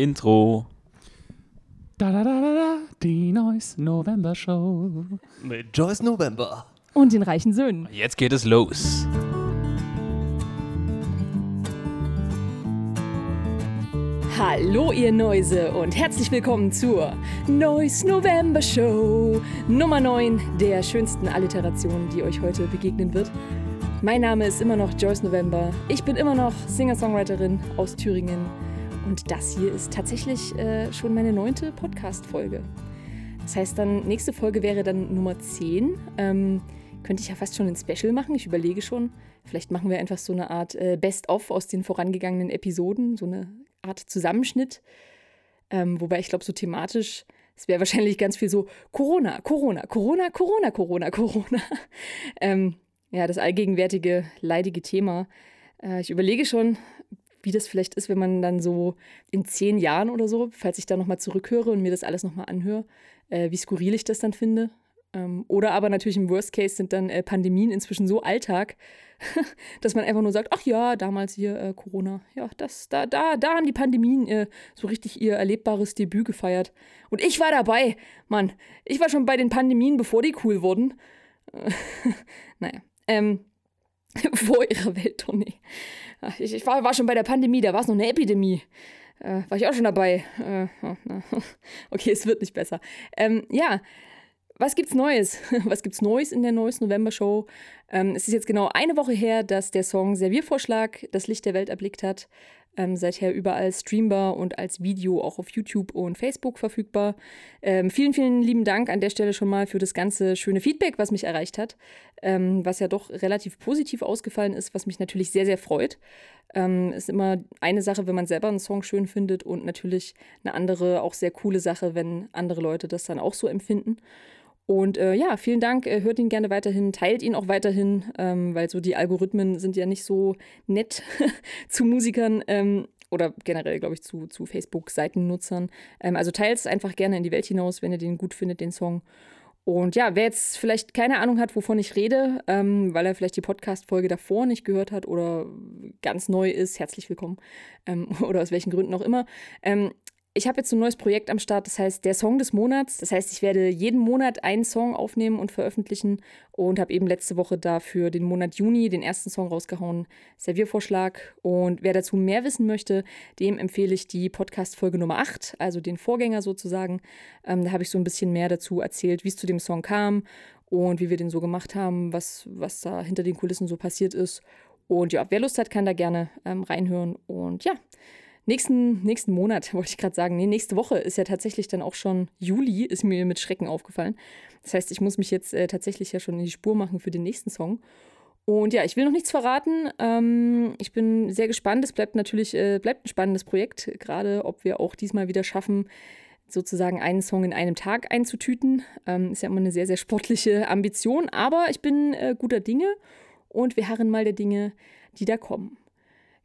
Intro. Da da da da da, die Noise November Show. Mit Joyce November. Und den reichen Söhnen. Jetzt geht es los. Hallo ihr Neuse und herzlich willkommen zur Noise November Show Nummer 9 der schönsten Alliterationen, die euch heute begegnen wird. Mein Name ist immer noch Joyce November. Ich bin immer noch Singer-Songwriterin aus Thüringen und das hier ist tatsächlich äh, schon meine neunte Podcast-Folge. Das heißt dann, nächste Folge wäre dann Nummer 10. Ähm, könnte ich ja fast schon ein Special machen. Ich überlege schon. Vielleicht machen wir einfach so eine Art äh, Best-of aus den vorangegangenen Episoden, so eine Art Zusammenschnitt. Ähm, wobei ich glaube, so thematisch, es wäre wahrscheinlich ganz viel so Corona, Corona, Corona, Corona, Corona, Corona. ähm, ja, das allgegenwärtige, leidige Thema. Äh, ich überlege schon, wie das vielleicht ist, wenn man dann so in zehn Jahren oder so, falls ich da nochmal zurückhöre und mir das alles nochmal anhöre, äh, wie skurril ich das dann finde. Ähm, oder aber natürlich im Worst Case sind dann äh, Pandemien inzwischen so Alltag, dass man einfach nur sagt, ach ja, damals hier äh, Corona, ja, das, da, da, da haben die Pandemien äh, so richtig ihr erlebbares Debüt gefeiert. Und ich war dabei, Mann, ich war schon bei den Pandemien, bevor die cool wurden. naja, ähm, vor ihrer Welttournee. Ich, ich war, war, schon bei der Pandemie, da war es noch eine Epidemie. Äh, war ich auch schon dabei. Äh, okay, es wird nicht besser. Ähm, ja, was gibt's Neues? Was gibt's Neues in der Neues November Show? Ähm, es ist jetzt genau eine Woche her, dass der Song Serviervorschlag das Licht der Welt erblickt hat. Ähm, seither überall streambar und als Video auch auf YouTube und Facebook verfügbar. Ähm, vielen, vielen lieben Dank an der Stelle schon mal für das ganze schöne Feedback, was mich erreicht hat, ähm, was ja doch relativ positiv ausgefallen ist, was mich natürlich sehr, sehr freut. Ähm, ist immer eine Sache, wenn man selber einen Song schön findet und natürlich eine andere, auch sehr coole Sache, wenn andere Leute das dann auch so empfinden. Und äh, ja, vielen Dank. Äh, hört ihn gerne weiterhin, teilt ihn auch weiterhin, ähm, weil so die Algorithmen sind ja nicht so nett zu Musikern ähm, oder generell, glaube ich, zu, zu Facebook-Seitennutzern. Ähm, also teilt es einfach gerne in die Welt hinaus, wenn ihr den gut findet, den Song. Und ja, wer jetzt vielleicht keine Ahnung hat, wovon ich rede, ähm, weil er vielleicht die Podcast-Folge davor nicht gehört hat oder ganz neu ist, herzlich willkommen. Ähm, oder aus welchen Gründen auch immer. Ähm, ich habe jetzt ein neues Projekt am Start, das heißt der Song des Monats. Das heißt, ich werde jeden Monat einen Song aufnehmen und veröffentlichen und habe eben letzte Woche dafür den Monat Juni den ersten Song rausgehauen, Serviervorschlag. Und wer dazu mehr wissen möchte, dem empfehle ich die Podcast-Folge Nummer 8, also den Vorgänger sozusagen. Ähm, da habe ich so ein bisschen mehr dazu erzählt, wie es zu dem Song kam und wie wir den so gemacht haben, was, was da hinter den Kulissen so passiert ist. Und ja, wer Lust hat, kann da gerne ähm, reinhören. Und ja, Nächsten, nächsten Monat, wollte ich gerade sagen. Nee, nächste Woche ist ja tatsächlich dann auch schon Juli, ist mir mit Schrecken aufgefallen. Das heißt, ich muss mich jetzt äh, tatsächlich ja schon in die Spur machen für den nächsten Song. Und ja, ich will noch nichts verraten. Ähm, ich bin sehr gespannt. Es bleibt natürlich äh, bleibt ein spannendes Projekt, gerade ob wir auch diesmal wieder schaffen, sozusagen einen Song in einem Tag einzutüten. Ähm, ist ja immer eine sehr, sehr sportliche Ambition, aber ich bin äh, guter Dinge und wir harren mal der Dinge, die da kommen.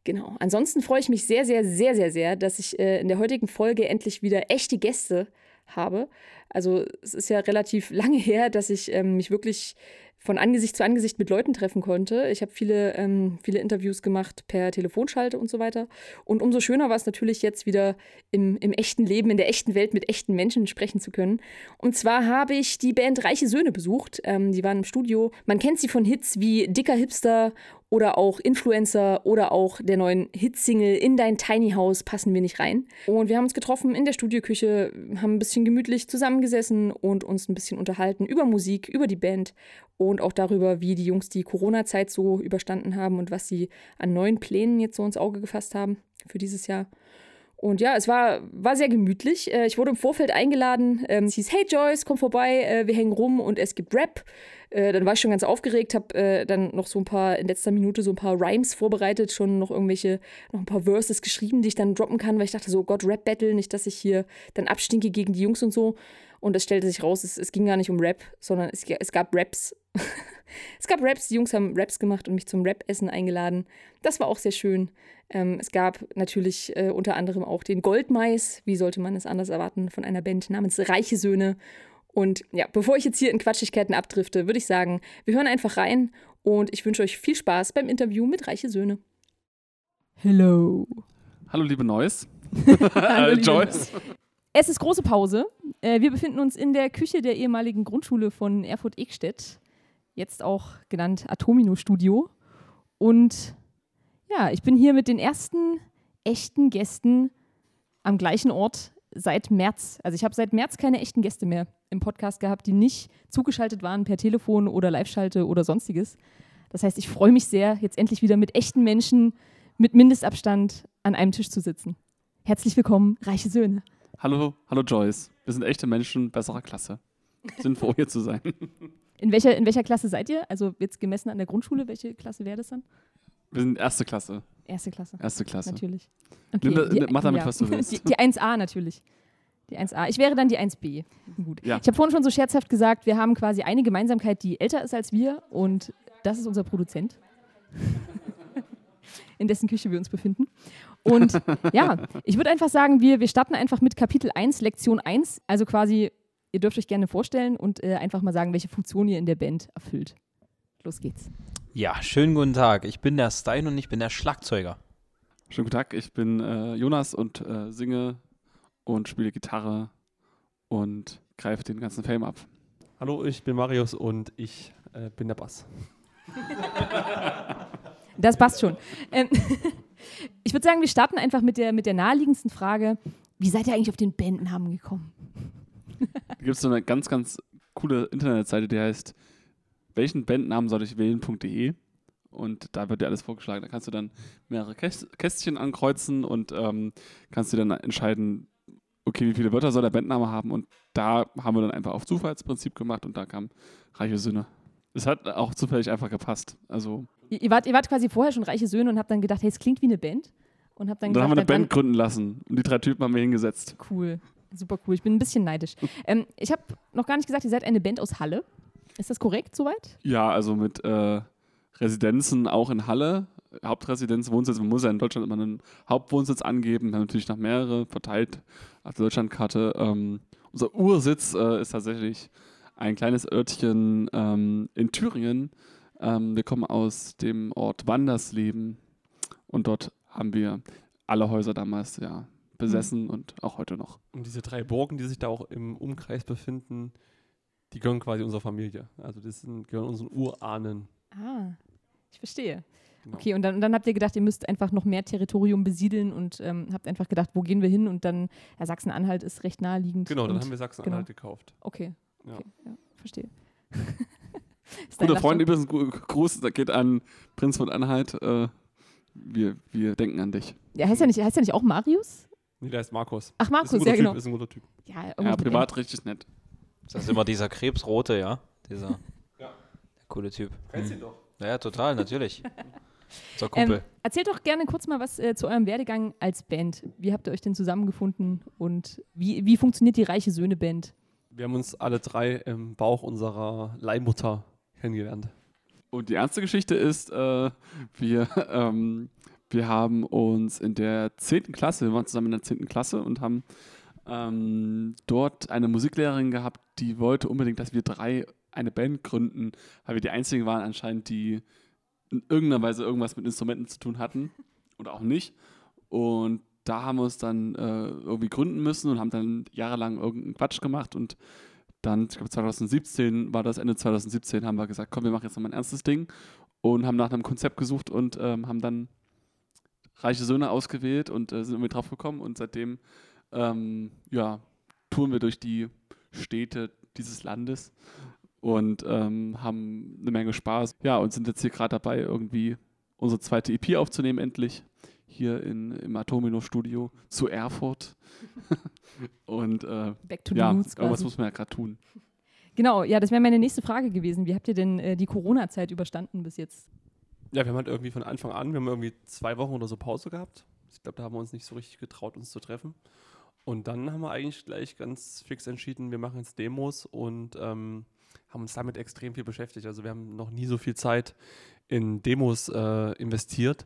Genau. Ansonsten freue ich mich sehr, sehr, sehr, sehr, sehr, dass ich äh, in der heutigen Folge endlich wieder echte Gäste habe. Also es ist ja relativ lange her, dass ich ähm, mich wirklich von Angesicht zu Angesicht mit Leuten treffen konnte. Ich habe viele, ähm, viele Interviews gemacht per Telefonschalte und so weiter. Und umso schöner war es natürlich jetzt wieder im, im echten Leben, in der echten Welt mit echten Menschen sprechen zu können. Und zwar habe ich die Band Reiche Söhne besucht. Ähm, die waren im Studio. Man kennt sie von Hits wie Dicker Hipster oder auch Influencer oder auch der neuen Hitsingle In dein Tiny House passen wir nicht rein. Und wir haben uns getroffen in der Studioküche, haben ein bisschen gemütlich zusammengesessen und uns ein bisschen unterhalten über Musik, über die Band und auch darüber, wie die Jungs die Corona-Zeit so überstanden haben und was sie an neuen Plänen jetzt so ins Auge gefasst haben für dieses Jahr. Und ja, es war, war sehr gemütlich. Äh, ich wurde im Vorfeld eingeladen. Ähm, es hieß, hey Joyce, komm vorbei, äh, wir hängen rum und es gibt Rap. Äh, dann war ich schon ganz aufgeregt, habe dann noch so ein paar, in letzter Minute so ein paar Rhymes vorbereitet, schon noch irgendwelche, noch ein paar Verses geschrieben, die ich dann droppen kann, weil ich dachte so, oh Gott, Rap-Battle, nicht, dass ich hier dann abstinke gegen die Jungs und so. Und es stellte sich raus, es, es ging gar nicht um Rap, sondern es, es gab Raps. es gab Raps, die Jungs haben Raps gemacht und mich zum Rap-Essen eingeladen. Das war auch sehr schön. Ähm, es gab natürlich äh, unter anderem auch den Goldmais, wie sollte man es anders erwarten, von einer Band namens Reiche Söhne. Und ja, bevor ich jetzt hier in Quatschigkeiten abdrifte, würde ich sagen, wir hören einfach rein und ich wünsche euch viel Spaß beim Interview mit Reiche Söhne. Hello. Hallo, liebe Neues. Äh, Joyce. Es ist große Pause. Äh, wir befinden uns in der Küche der ehemaligen Grundschule von Erfurt-Ekstedt, jetzt auch genannt Atomino Studio. Und ja, ich bin hier mit den ersten echten Gästen am gleichen Ort seit März. Also ich habe seit März keine echten Gäste mehr im Podcast gehabt, die nicht zugeschaltet waren per Telefon oder Live-Schalte oder sonstiges. Das heißt, ich freue mich sehr, jetzt endlich wieder mit echten Menschen mit Mindestabstand an einem Tisch zu sitzen. Herzlich willkommen, reiche Söhne. Hallo, hallo Joyce. Wir sind echte Menschen besserer Klasse. Sind froh, hier zu sein. In welcher, in welcher Klasse seid ihr? Also jetzt gemessen an der Grundschule, welche Klasse wäre das dann? Wir sind erste Klasse. Erste Klasse, Erste Klasse. natürlich. Nimm da- die- mach damit, was du willst. Die, die 1a natürlich. Die 1a. Ich wäre dann die 1b. Gut. Ja. Ich habe vorhin schon so scherzhaft gesagt, wir haben quasi eine Gemeinsamkeit, die älter ist als wir und das ist unser Produzent, in dessen Küche wir uns befinden. Und ja, ich würde einfach sagen, wir, wir starten einfach mit Kapitel 1, Lektion 1. Also quasi, ihr dürft euch gerne vorstellen und äh, einfach mal sagen, welche Funktion ihr in der Band erfüllt. Los geht's. Ja, schönen guten Tag. Ich bin der Stein und ich bin der Schlagzeuger. Schönen guten Tag, ich bin äh, Jonas und äh, singe und spiele Gitarre und greife den ganzen Fame ab. Hallo, ich bin Marius und ich äh, bin der Bass. Das passt schon. Ähm, ich würde sagen, wir starten einfach mit der, mit der naheliegendsten Frage. Wie seid ihr eigentlich auf den Bandnamen gekommen? Da gibt es so eine ganz, ganz coole Internetseite, die heißt welchen Bandnamen soll ich wählen.de und da wird dir alles vorgeschlagen. Da kannst du dann mehrere Käst Kästchen ankreuzen und ähm, kannst dir dann entscheiden, okay, wie viele Wörter soll der Bandname haben und da haben wir dann einfach auf Zufallsprinzip gemacht und da kam Reiche Söhne. Es hat auch zufällig einfach gepasst. Also, Ihr, wart, ihr wart quasi vorher schon reiche Söhne und habt dann gedacht, hey, es klingt wie eine Band. Und habt dann, und dann haben wir eine gesagt, Band gründen lassen und die drei Typen haben wir hingesetzt. Cool. Super cool. Ich bin ein bisschen neidisch. Ähm, ich habe noch gar nicht gesagt, ihr seid eine Band aus Halle. Ist das korrekt soweit? Ja, also mit äh, Residenzen auch in Halle. Hauptresidenz, Wohnsitz. Man muss ja in Deutschland immer einen Hauptwohnsitz angeben. Wir haben natürlich noch mehrere verteilt auf der Deutschlandkarte. Ähm, unser Ursitz äh, ist tatsächlich ein kleines Örtchen ähm, in Thüringen. Ähm, wir kommen aus dem Ort Wandersleben und dort haben wir alle Häuser damals ja besessen und auch heute noch. Und diese drei Burgen, die sich da auch im Umkreis befinden, die gehören quasi unserer Familie. Also das sind, gehören unseren Urahnen. Ah, ich verstehe. Genau. Okay, und dann, und dann habt ihr gedacht, ihr müsst einfach noch mehr Territorium besiedeln und ähm, habt einfach gedacht, wo gehen wir hin? Und dann, ja, Sachsen-Anhalt ist recht naheliegend. Genau, dann haben wir Sachsen-Anhalt gekauft. Okay, Ja. okay, ja, verstehe. Guter Freund, übrigens Gru- Gruß, da geht an Prinz von Anhalt. Äh, wir, wir denken an dich. Ja, heißt ja nicht, heißt ja nicht auch Marius? Nee, der ist Markus. Ach, Markus, ja, typ, genau. Ist ein guter Typ. Ja, Ja, privat richtig nett. Das ist immer dieser Krebsrote, ja? Dieser der coole Typ. Kennst ihn doch. Ja, ja, total, natürlich. M. Kumpel. Ähm, erzählt doch gerne kurz mal was äh, zu eurem Werdegang als Band. Wie habt ihr euch denn zusammengefunden und wie, wie funktioniert die Reiche Söhne Band? Wir haben uns alle drei im Bauch unserer Leihmutter kennengelernt. Und die ernste Geschichte ist, äh, wir, ähm, wir haben uns in der 10. Klasse, wir waren zusammen in der 10. Klasse und haben ähm, dort eine Musiklehrerin gehabt, die wollte unbedingt, dass wir drei eine Band gründen, weil wir die einzigen waren anscheinend, die in irgendeiner Weise irgendwas mit Instrumenten zu tun hatten oder auch nicht. Und da haben wir uns dann äh, irgendwie gründen müssen und haben dann jahrelang irgendeinen Quatsch gemacht und dann, ich glaube 2017 war das, Ende 2017 haben wir gesagt, komm, wir machen jetzt nochmal ein ernstes Ding und haben nach einem Konzept gesucht und ähm, haben dann Reiche Söhne ausgewählt und äh, sind irgendwie drauf gekommen und seitdem, ähm, ja, touren wir durch die Städte dieses Landes und ähm, haben eine Menge Spaß. Ja, und sind jetzt hier gerade dabei, irgendwie unsere zweite EP aufzunehmen, endlich. Hier in, im Atomino-Studio zu Erfurt. und äh, Back to the ja, Roots irgendwas muss man ja gerade tun. Genau, ja, das wäre meine nächste Frage gewesen. Wie habt ihr denn äh, die Corona-Zeit überstanden bis jetzt? Ja, wir haben halt irgendwie von Anfang an, wir haben irgendwie zwei Wochen oder so Pause gehabt. Ich glaube, da haben wir uns nicht so richtig getraut, uns zu treffen. Und dann haben wir eigentlich gleich ganz fix entschieden, wir machen jetzt Demos und ähm, haben uns damit extrem viel beschäftigt. Also wir haben noch nie so viel Zeit in Demos äh, investiert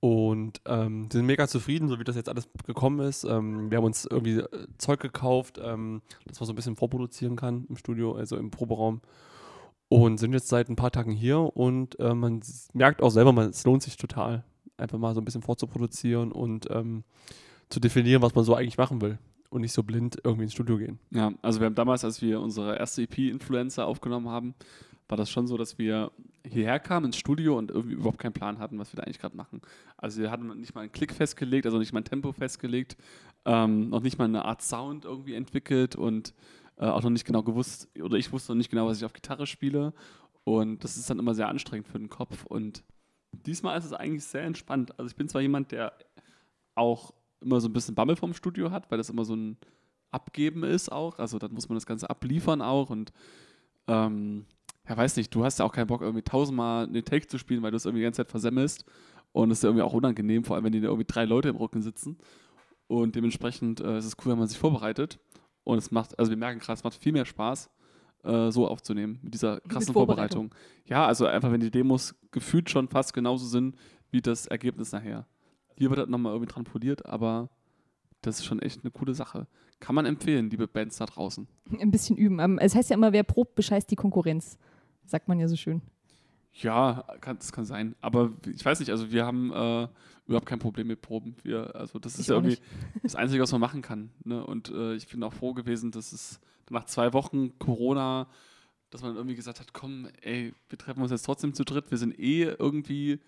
und ähm, sind mega zufrieden, so wie das jetzt alles gekommen ist. Ähm, wir haben uns irgendwie äh, Zeug gekauft, ähm, das man so ein bisschen vorproduzieren kann im Studio, also im Proberaum. Und sind jetzt seit ein paar Tagen hier und äh, man merkt auch selber, man, es lohnt sich total, einfach mal so ein bisschen vorzuproduzieren und ähm, zu definieren, was man so eigentlich machen will und nicht so blind irgendwie ins Studio gehen. Ja, also wir haben damals, als wir unsere erste EP Influencer aufgenommen haben, war das schon so, dass wir hierher kamen ins Studio und irgendwie überhaupt keinen Plan hatten, was wir da eigentlich gerade machen. Also wir hatten nicht mal einen Klick festgelegt, also nicht mal ein Tempo festgelegt, ähm, noch nicht mal eine Art Sound irgendwie entwickelt und äh, auch noch nicht genau gewusst, oder ich wusste noch nicht genau, was ich auf Gitarre spiele. Und das ist dann immer sehr anstrengend für den Kopf. Und diesmal ist es eigentlich sehr entspannt. Also ich bin zwar jemand, der auch immer so ein bisschen Bammel vom Studio hat, weil das immer so ein Abgeben ist auch. Also dann muss man das Ganze abliefern auch und ähm, ja, weiß nicht, du hast ja auch keinen Bock, irgendwie tausendmal eine Take zu spielen, weil du es irgendwie die ganze Zeit versemmelst. Und es ist ja irgendwie auch unangenehm, vor allem wenn da irgendwie drei Leute im Rücken sitzen. Und dementsprechend äh, ist es cool, wenn man sich vorbereitet. Und es macht, also wir merken gerade, es macht viel mehr Spaß, äh, so aufzunehmen, mit dieser krassen Mit Vorbereitung. Vorbereitung. Ja, also einfach, wenn die Demos gefühlt schon fast genauso sind wie das Ergebnis nachher. Hier wird das nochmal irgendwie dran poliert, aber das ist schon echt eine coole Sache. Kann man empfehlen, liebe Bands da draußen. Ein bisschen üben. Ähm, Es heißt ja immer, wer probt, bescheißt die Konkurrenz. Sagt man ja so schön. Ja, kann, das kann sein. Aber ich weiß nicht, also wir haben äh, überhaupt kein Problem mit Proben. Wir, also das ist Ich ja auch irgendwie das Einzige, was man machen kann. Ne? Und äh, ich bin auch froh gewesen, dass es nach zwei Wochen Corona, dass man irgendwie gesagt hat, komm, ey, wir treffen uns jetzt trotzdem zu dritt. Wir sind eh irgendwie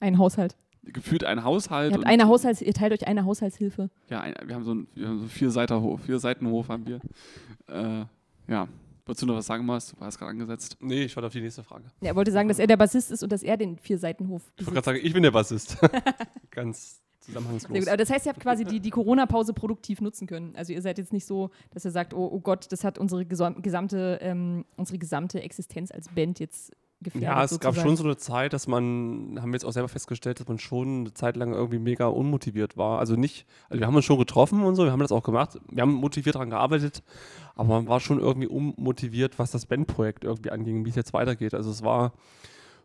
Ein Haushalt. gefühlt ein Haushalt. Ihr, habt und- eine Haushalts ihr teilt euch eine Haushaltshilfe. Ja, ein, wir haben so einen wir haben so einen vier Seitenhof haben wir. Äh, ja, wolltest du noch was sagen, Mars? Du warst gerade angesetzt. Nee, ich warte auf die nächste Frage. Ja, Er wollte sagen, dass er der Bassist ist und dass er den Vierseitenhof Ich wollte besitzt. gerade sagen, ich bin der Bassist. Ganz Sehr zusammenhangslos. gut. Aber das heißt, ihr habt quasi die, die Corona-Pause produktiv nutzen können. Also ihr seid jetzt nicht so, dass ihr sagt, oh, oh Gott, das hat unsere gesam- gesamte, ähm, unsere gesamte Existenz als Band jetzt gefährdet. Ja, es gab sozusagen. schon so eine Zeit, dass man, haben wir jetzt auch selber festgestellt, dass man schon eine Zeit lang irgendwie mega unmotiviert war. Also nicht, also wir haben uns schon getroffen und so, wir haben das auch gemacht. Wir haben motiviert daran gearbeitet, aber man war schon irgendwie unmotiviert, was das Bandprojekt irgendwie anging, wie es jetzt weitergeht. Also es war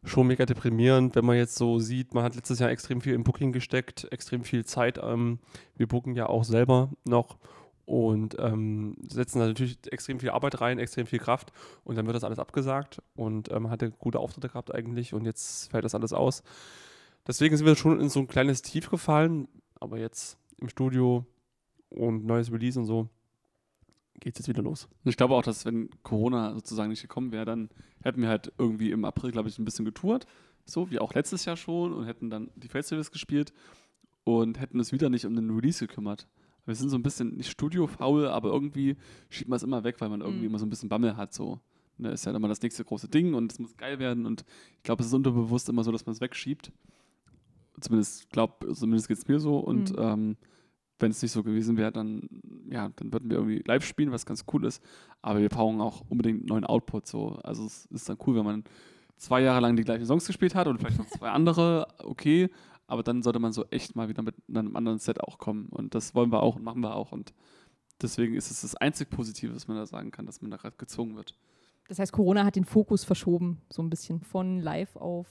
schon mega deprimierend, wenn man jetzt so sieht, man hat letztes Jahr extrem viel im Booking gesteckt, extrem viel Zeit. Ähm, wir booken ja auch selber noch und ähm, setzen da natürlich extrem viel Arbeit rein, extrem viel Kraft und dann wird das alles abgesagt und ähm, hatte gute Auftritte gehabt eigentlich und jetzt fällt das alles aus. Deswegen sind wir schon in so ein kleines Tief gefallen, aber jetzt im Studio und neues Release und so geht es jetzt wieder los. Ich glaube auch, dass wenn Corona sozusagen nicht gekommen wäre, dann hätten wir halt irgendwie im April, glaube ich, ein bisschen getourt. So wie auch letztes Jahr schon und hätten dann die Festivals gespielt und hätten uns wieder nicht um den Release gekümmert. Wir sind so ein bisschen nicht studiofaul, aber irgendwie schiebt man es immer weg, weil man irgendwie Mhm. immer so ein bisschen Bammel hat. So. Ne, ist ja immer das nächste große Ding und es muss geil werden. Und ich glaube, es ist unterbewusst immer so, dass man es wegschiebt. Zumindest glaube, zumindest geht es mir so. Und Mhm. ähm, wenn es nicht so gewesen wäre, dann, ja, dann würden wir irgendwie live spielen, was ganz cool ist. Aber wir brauchen auch unbedingt neuen Output. So. Also es ist dann cool, wenn man zwei Jahre lang die gleichen Songs gespielt hat und vielleicht noch zwei andere, okay. Aber dann sollte man so echt mal wieder mit einem anderen Set auch kommen. Und das wollen wir auch und machen wir auch. Und deswegen ist es das einzig Positive, was man da sagen kann, dass man da gerade gezwungen wird. Das heißt, Corona hat den Fokus verschoben, so ein bisschen von live auf,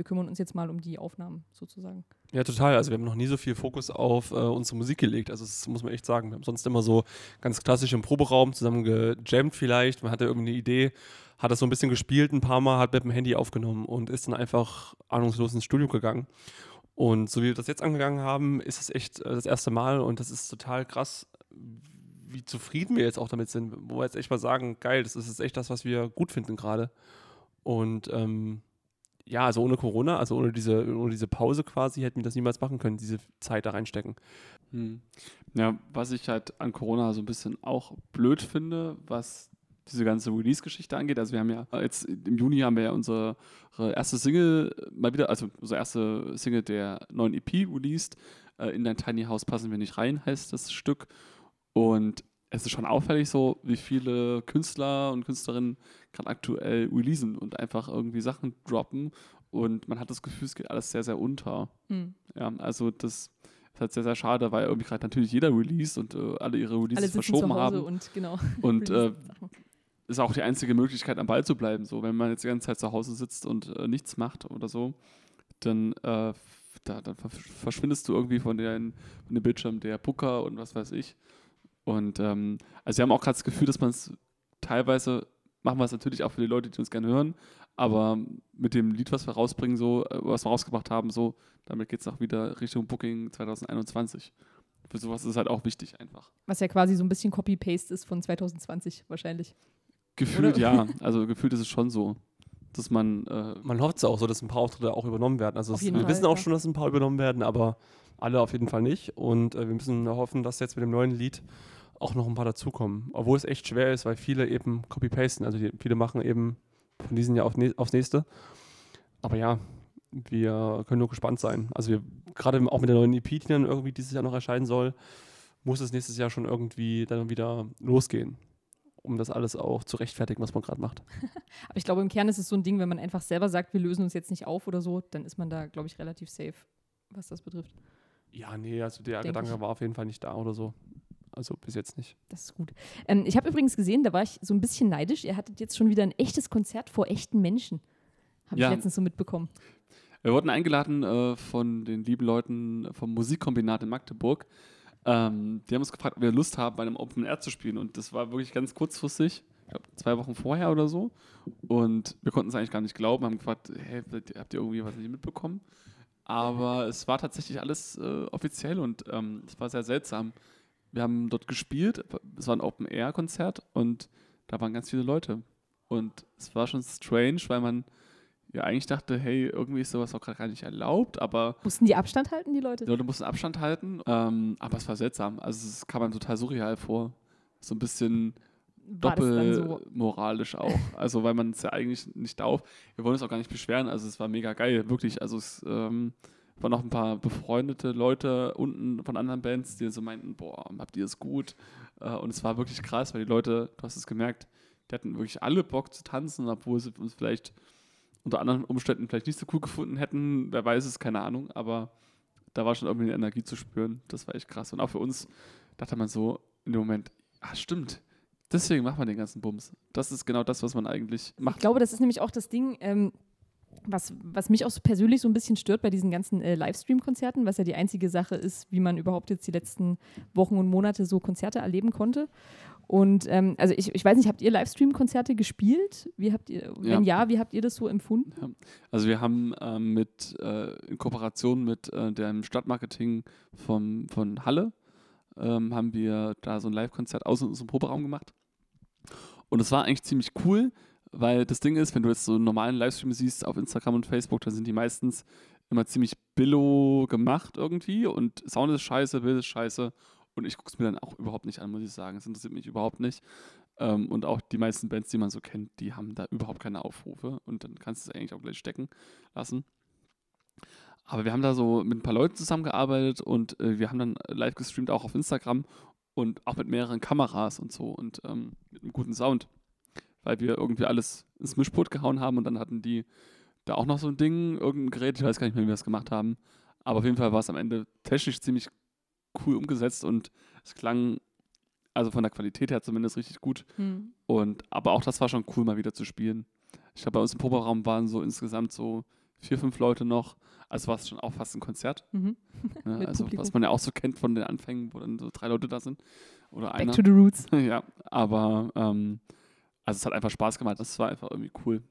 wir kümmern uns jetzt mal um die Aufnahmen sozusagen. Ja, total. Also wir haben noch nie so viel Fokus auf äh, unsere Musik gelegt. Also das muss man echt sagen. Wir haben sonst immer so ganz klassisch im Proberaum zusammen gejammt vielleicht. Man hatte irgendwie eine Idee, hat das so ein bisschen gespielt ein paar Mal, hat mit dem Handy aufgenommen und ist dann einfach ahnungslos ins Studio gegangen. Und so wie wir das jetzt angegangen haben, ist es echt äh, das erste Mal und das ist total krass, wie zufrieden wir jetzt auch damit sind. Wo wir jetzt echt mal sagen, geil, das ist jetzt echt das, was wir gut finden gerade. Und ähm, ja, also ohne Corona, also ohne diese, ohne diese Pause quasi, hätten wir das niemals machen können, diese Zeit da reinstecken. Hm. Ja, was ich halt an Corona so ein bisschen auch blöd finde, was diese ganze Release-Geschichte angeht. Also wir haben ja jetzt im Juni haben wir ja unsere erste Single mal wieder, also unsere erste Single der neuen EP released. Äh, In dein Tiny House passen wir nicht rein, heißt das Stück. Und es ist schon auffällig so, wie viele Künstler und Künstlerinnen gerade aktuell releasen und einfach irgendwie Sachen droppen. Und man hat das Gefühl, es geht alles sehr, sehr unter. Hm. Ja, also das ist halt sehr, sehr schade, weil irgendwie gerade natürlich jeder Release und äh, alle ihre Alle Releases sitzen verschoben haben. und genau. Und äh. Ist auch die einzige Möglichkeit, am Ball zu bleiben. So, wenn man jetzt die ganze Zeit zu Hause sitzt und äh, nichts macht oder so, dann, äh, da, dann ver verschwindest du irgendwie von, den, von dem Bildschirm der Booker und was weiß ich. Und ähm, also wir haben auch gerade das Gefühl, dass man es teilweise machen wir es natürlich auch für die Leute, die uns gerne hören, aber mit dem Lied, was wir rausbringen, so, äh, was wir rausgebracht haben, so, damit geht es auch wieder Richtung Booking 2021. für sowas ist es halt auch wichtig einfach. Was ja quasi so ein bisschen Copy-Paste ist von 2020 wahrscheinlich. Gefühlt Oder? ja, also gefühlt ist es schon so, dass man äh, Man hofft es auch so, dass ein paar Auftritte auch übernommen werden. Also es, wir Fall, wissen auch ja. schon, dass ein paar übernommen werden, aber alle auf jeden Fall nicht. Und äh, wir müssen hoffen, dass jetzt mit dem neuen Lied auch noch ein paar dazukommen. Obwohl es echt schwer ist, weil viele eben copy-pasten. Also die, viele machen eben von diesem Jahr auf ne aufs nächste. Aber ja, wir können nur gespannt sein. Also wir, gerade auch mit der neuen EP, die dann irgendwie dieses Jahr noch erscheinen soll, muss es nächstes Jahr schon irgendwie dann wieder losgehen. Um das alles auch zu rechtfertigen, was man gerade macht. Aber ich glaube, im Kern ist es so ein Ding, wenn man einfach selber sagt, wir lösen uns jetzt nicht auf oder so, dann ist man da, glaube ich, relativ safe, was das betrifft. Ja, nee, also der Denk Gedanke ich. war auf jeden Fall nicht da oder so. Also bis jetzt nicht. Das ist gut. Ähm, ich habe übrigens gesehen, da war ich so ein bisschen neidisch. Ihr hattet jetzt schon wieder ein echtes Konzert vor echten Menschen. Habe Ja. ich letztens so mitbekommen. Wir wurden eingeladen äh, von den lieben Leuten vom Musikkombinat in Magdeburg. Ähm, die haben uns gefragt, ob wir Lust haben, bei einem Open Air zu spielen. Und das war wirklich ganz kurzfristig, ich glaube zwei Wochen vorher oder so. Und wir konnten es eigentlich gar nicht glauben, haben gefragt, hey, habt ihr irgendwie was nicht mitbekommen? Aber es war tatsächlich alles äh, offiziell und ähm, es war sehr seltsam. Wir haben dort gespielt, es war ein Open Air Konzert und da waren ganz viele Leute. Und es war schon strange, weil man ja eigentlich dachte, hey, irgendwie ist sowas auch gerade gar nicht erlaubt, aber Mussten die Abstand halten, die Leute? die Leute mussten Abstand halten. Ähm, aber es war seltsam. Also es kam einem total surreal vor. So ein bisschen dann so? doppelmoralisch auch. Also weil man es ja eigentlich nicht darf. Wir wollen uns auch gar nicht beschweren. Also es war mega geil, wirklich. Also es ähm, waren noch ein paar befreundete Leute unten von anderen Bands, die so meinten, boah, habt ihr es gut? Äh, und es war wirklich krass, weil die Leute, du hast es gemerkt, die hatten wirklich alle Bock zu tanzen, obwohl sie uns vielleicht unter anderen Umständen vielleicht nicht so cool gefunden hätten. Wer weiß es, keine Ahnung. Aber da war schon irgendwie eine Energie zu spüren. Das war echt krass. Und auch für uns dachte man so in dem Moment, ah, stimmt. Deswegen macht man den ganzen Bums. Das ist genau das, was man eigentlich macht. Ich glaube, das ist nämlich auch das Ding, ähm, was, was mich auch so persönlich so ein bisschen stört bei diesen ganzen äh, Livestream-Konzerten, was ja die einzige Sache ist, wie man überhaupt jetzt die letzten Wochen und Monate so Konzerte erleben konnte. Und ähm, also ich, ich weiß nicht, habt ihr Livestream-Konzerte gespielt? Wie habt ihr, wenn ja, wie habt ihr das so empfunden? Also wir haben ähm, mit, äh, in Kooperation mit äh, dem Stadtmarketing vom, von Halle, ähm, haben wir da so ein Live-Konzert in unserem Proberaum gemacht. Und es war eigentlich ziemlich cool, weil das Ding ist, wenn du jetzt so einen normalen Livestream siehst auf Instagram und Facebook, dann sind die meistens immer ziemlich billo gemacht irgendwie und Sound ist scheiße, Bild ist scheiße und ich gucke es mir dann auch überhaupt nicht an, muss ich sagen. Es interessiert mich überhaupt nicht. Ähm, und auch die meisten Bands, die man so kennt, die haben da überhaupt keine Aufrufe und dann kannst du es eigentlich auch gleich stecken lassen. Aber wir haben da so mit ein paar Leuten zusammengearbeitet und äh, wir haben dann live gestreamt, auch auf Instagram und auch mit mehreren Kameras und so und ähm, mit einem guten Sound. Weil wir irgendwie alles ins Mischpult gehauen haben und dann hatten die da auch noch so ein Ding, irgendein Gerät, ich weiß gar nicht mehr, wie wir das gemacht haben. Aber auf jeden Fall war es am Ende technisch ziemlich cool umgesetzt und es klang, also von der Qualität her zumindest richtig gut. Hm. Und aber auch das war schon cool, mal wieder zu spielen. Ich glaube, bei uns im Proberaum waren so insgesamt so vier, fünf Leute noch. Also war es schon auch fast ein Konzert. Mhm. Ne? Mit Also Publikum. was man ja auch so kennt von den Anfängen, wo dann so drei Leute da sind. Oder Back einer. to the roots. ja, aber ähm, also es hat einfach Spaß gemacht. Das war einfach irgendwie cool.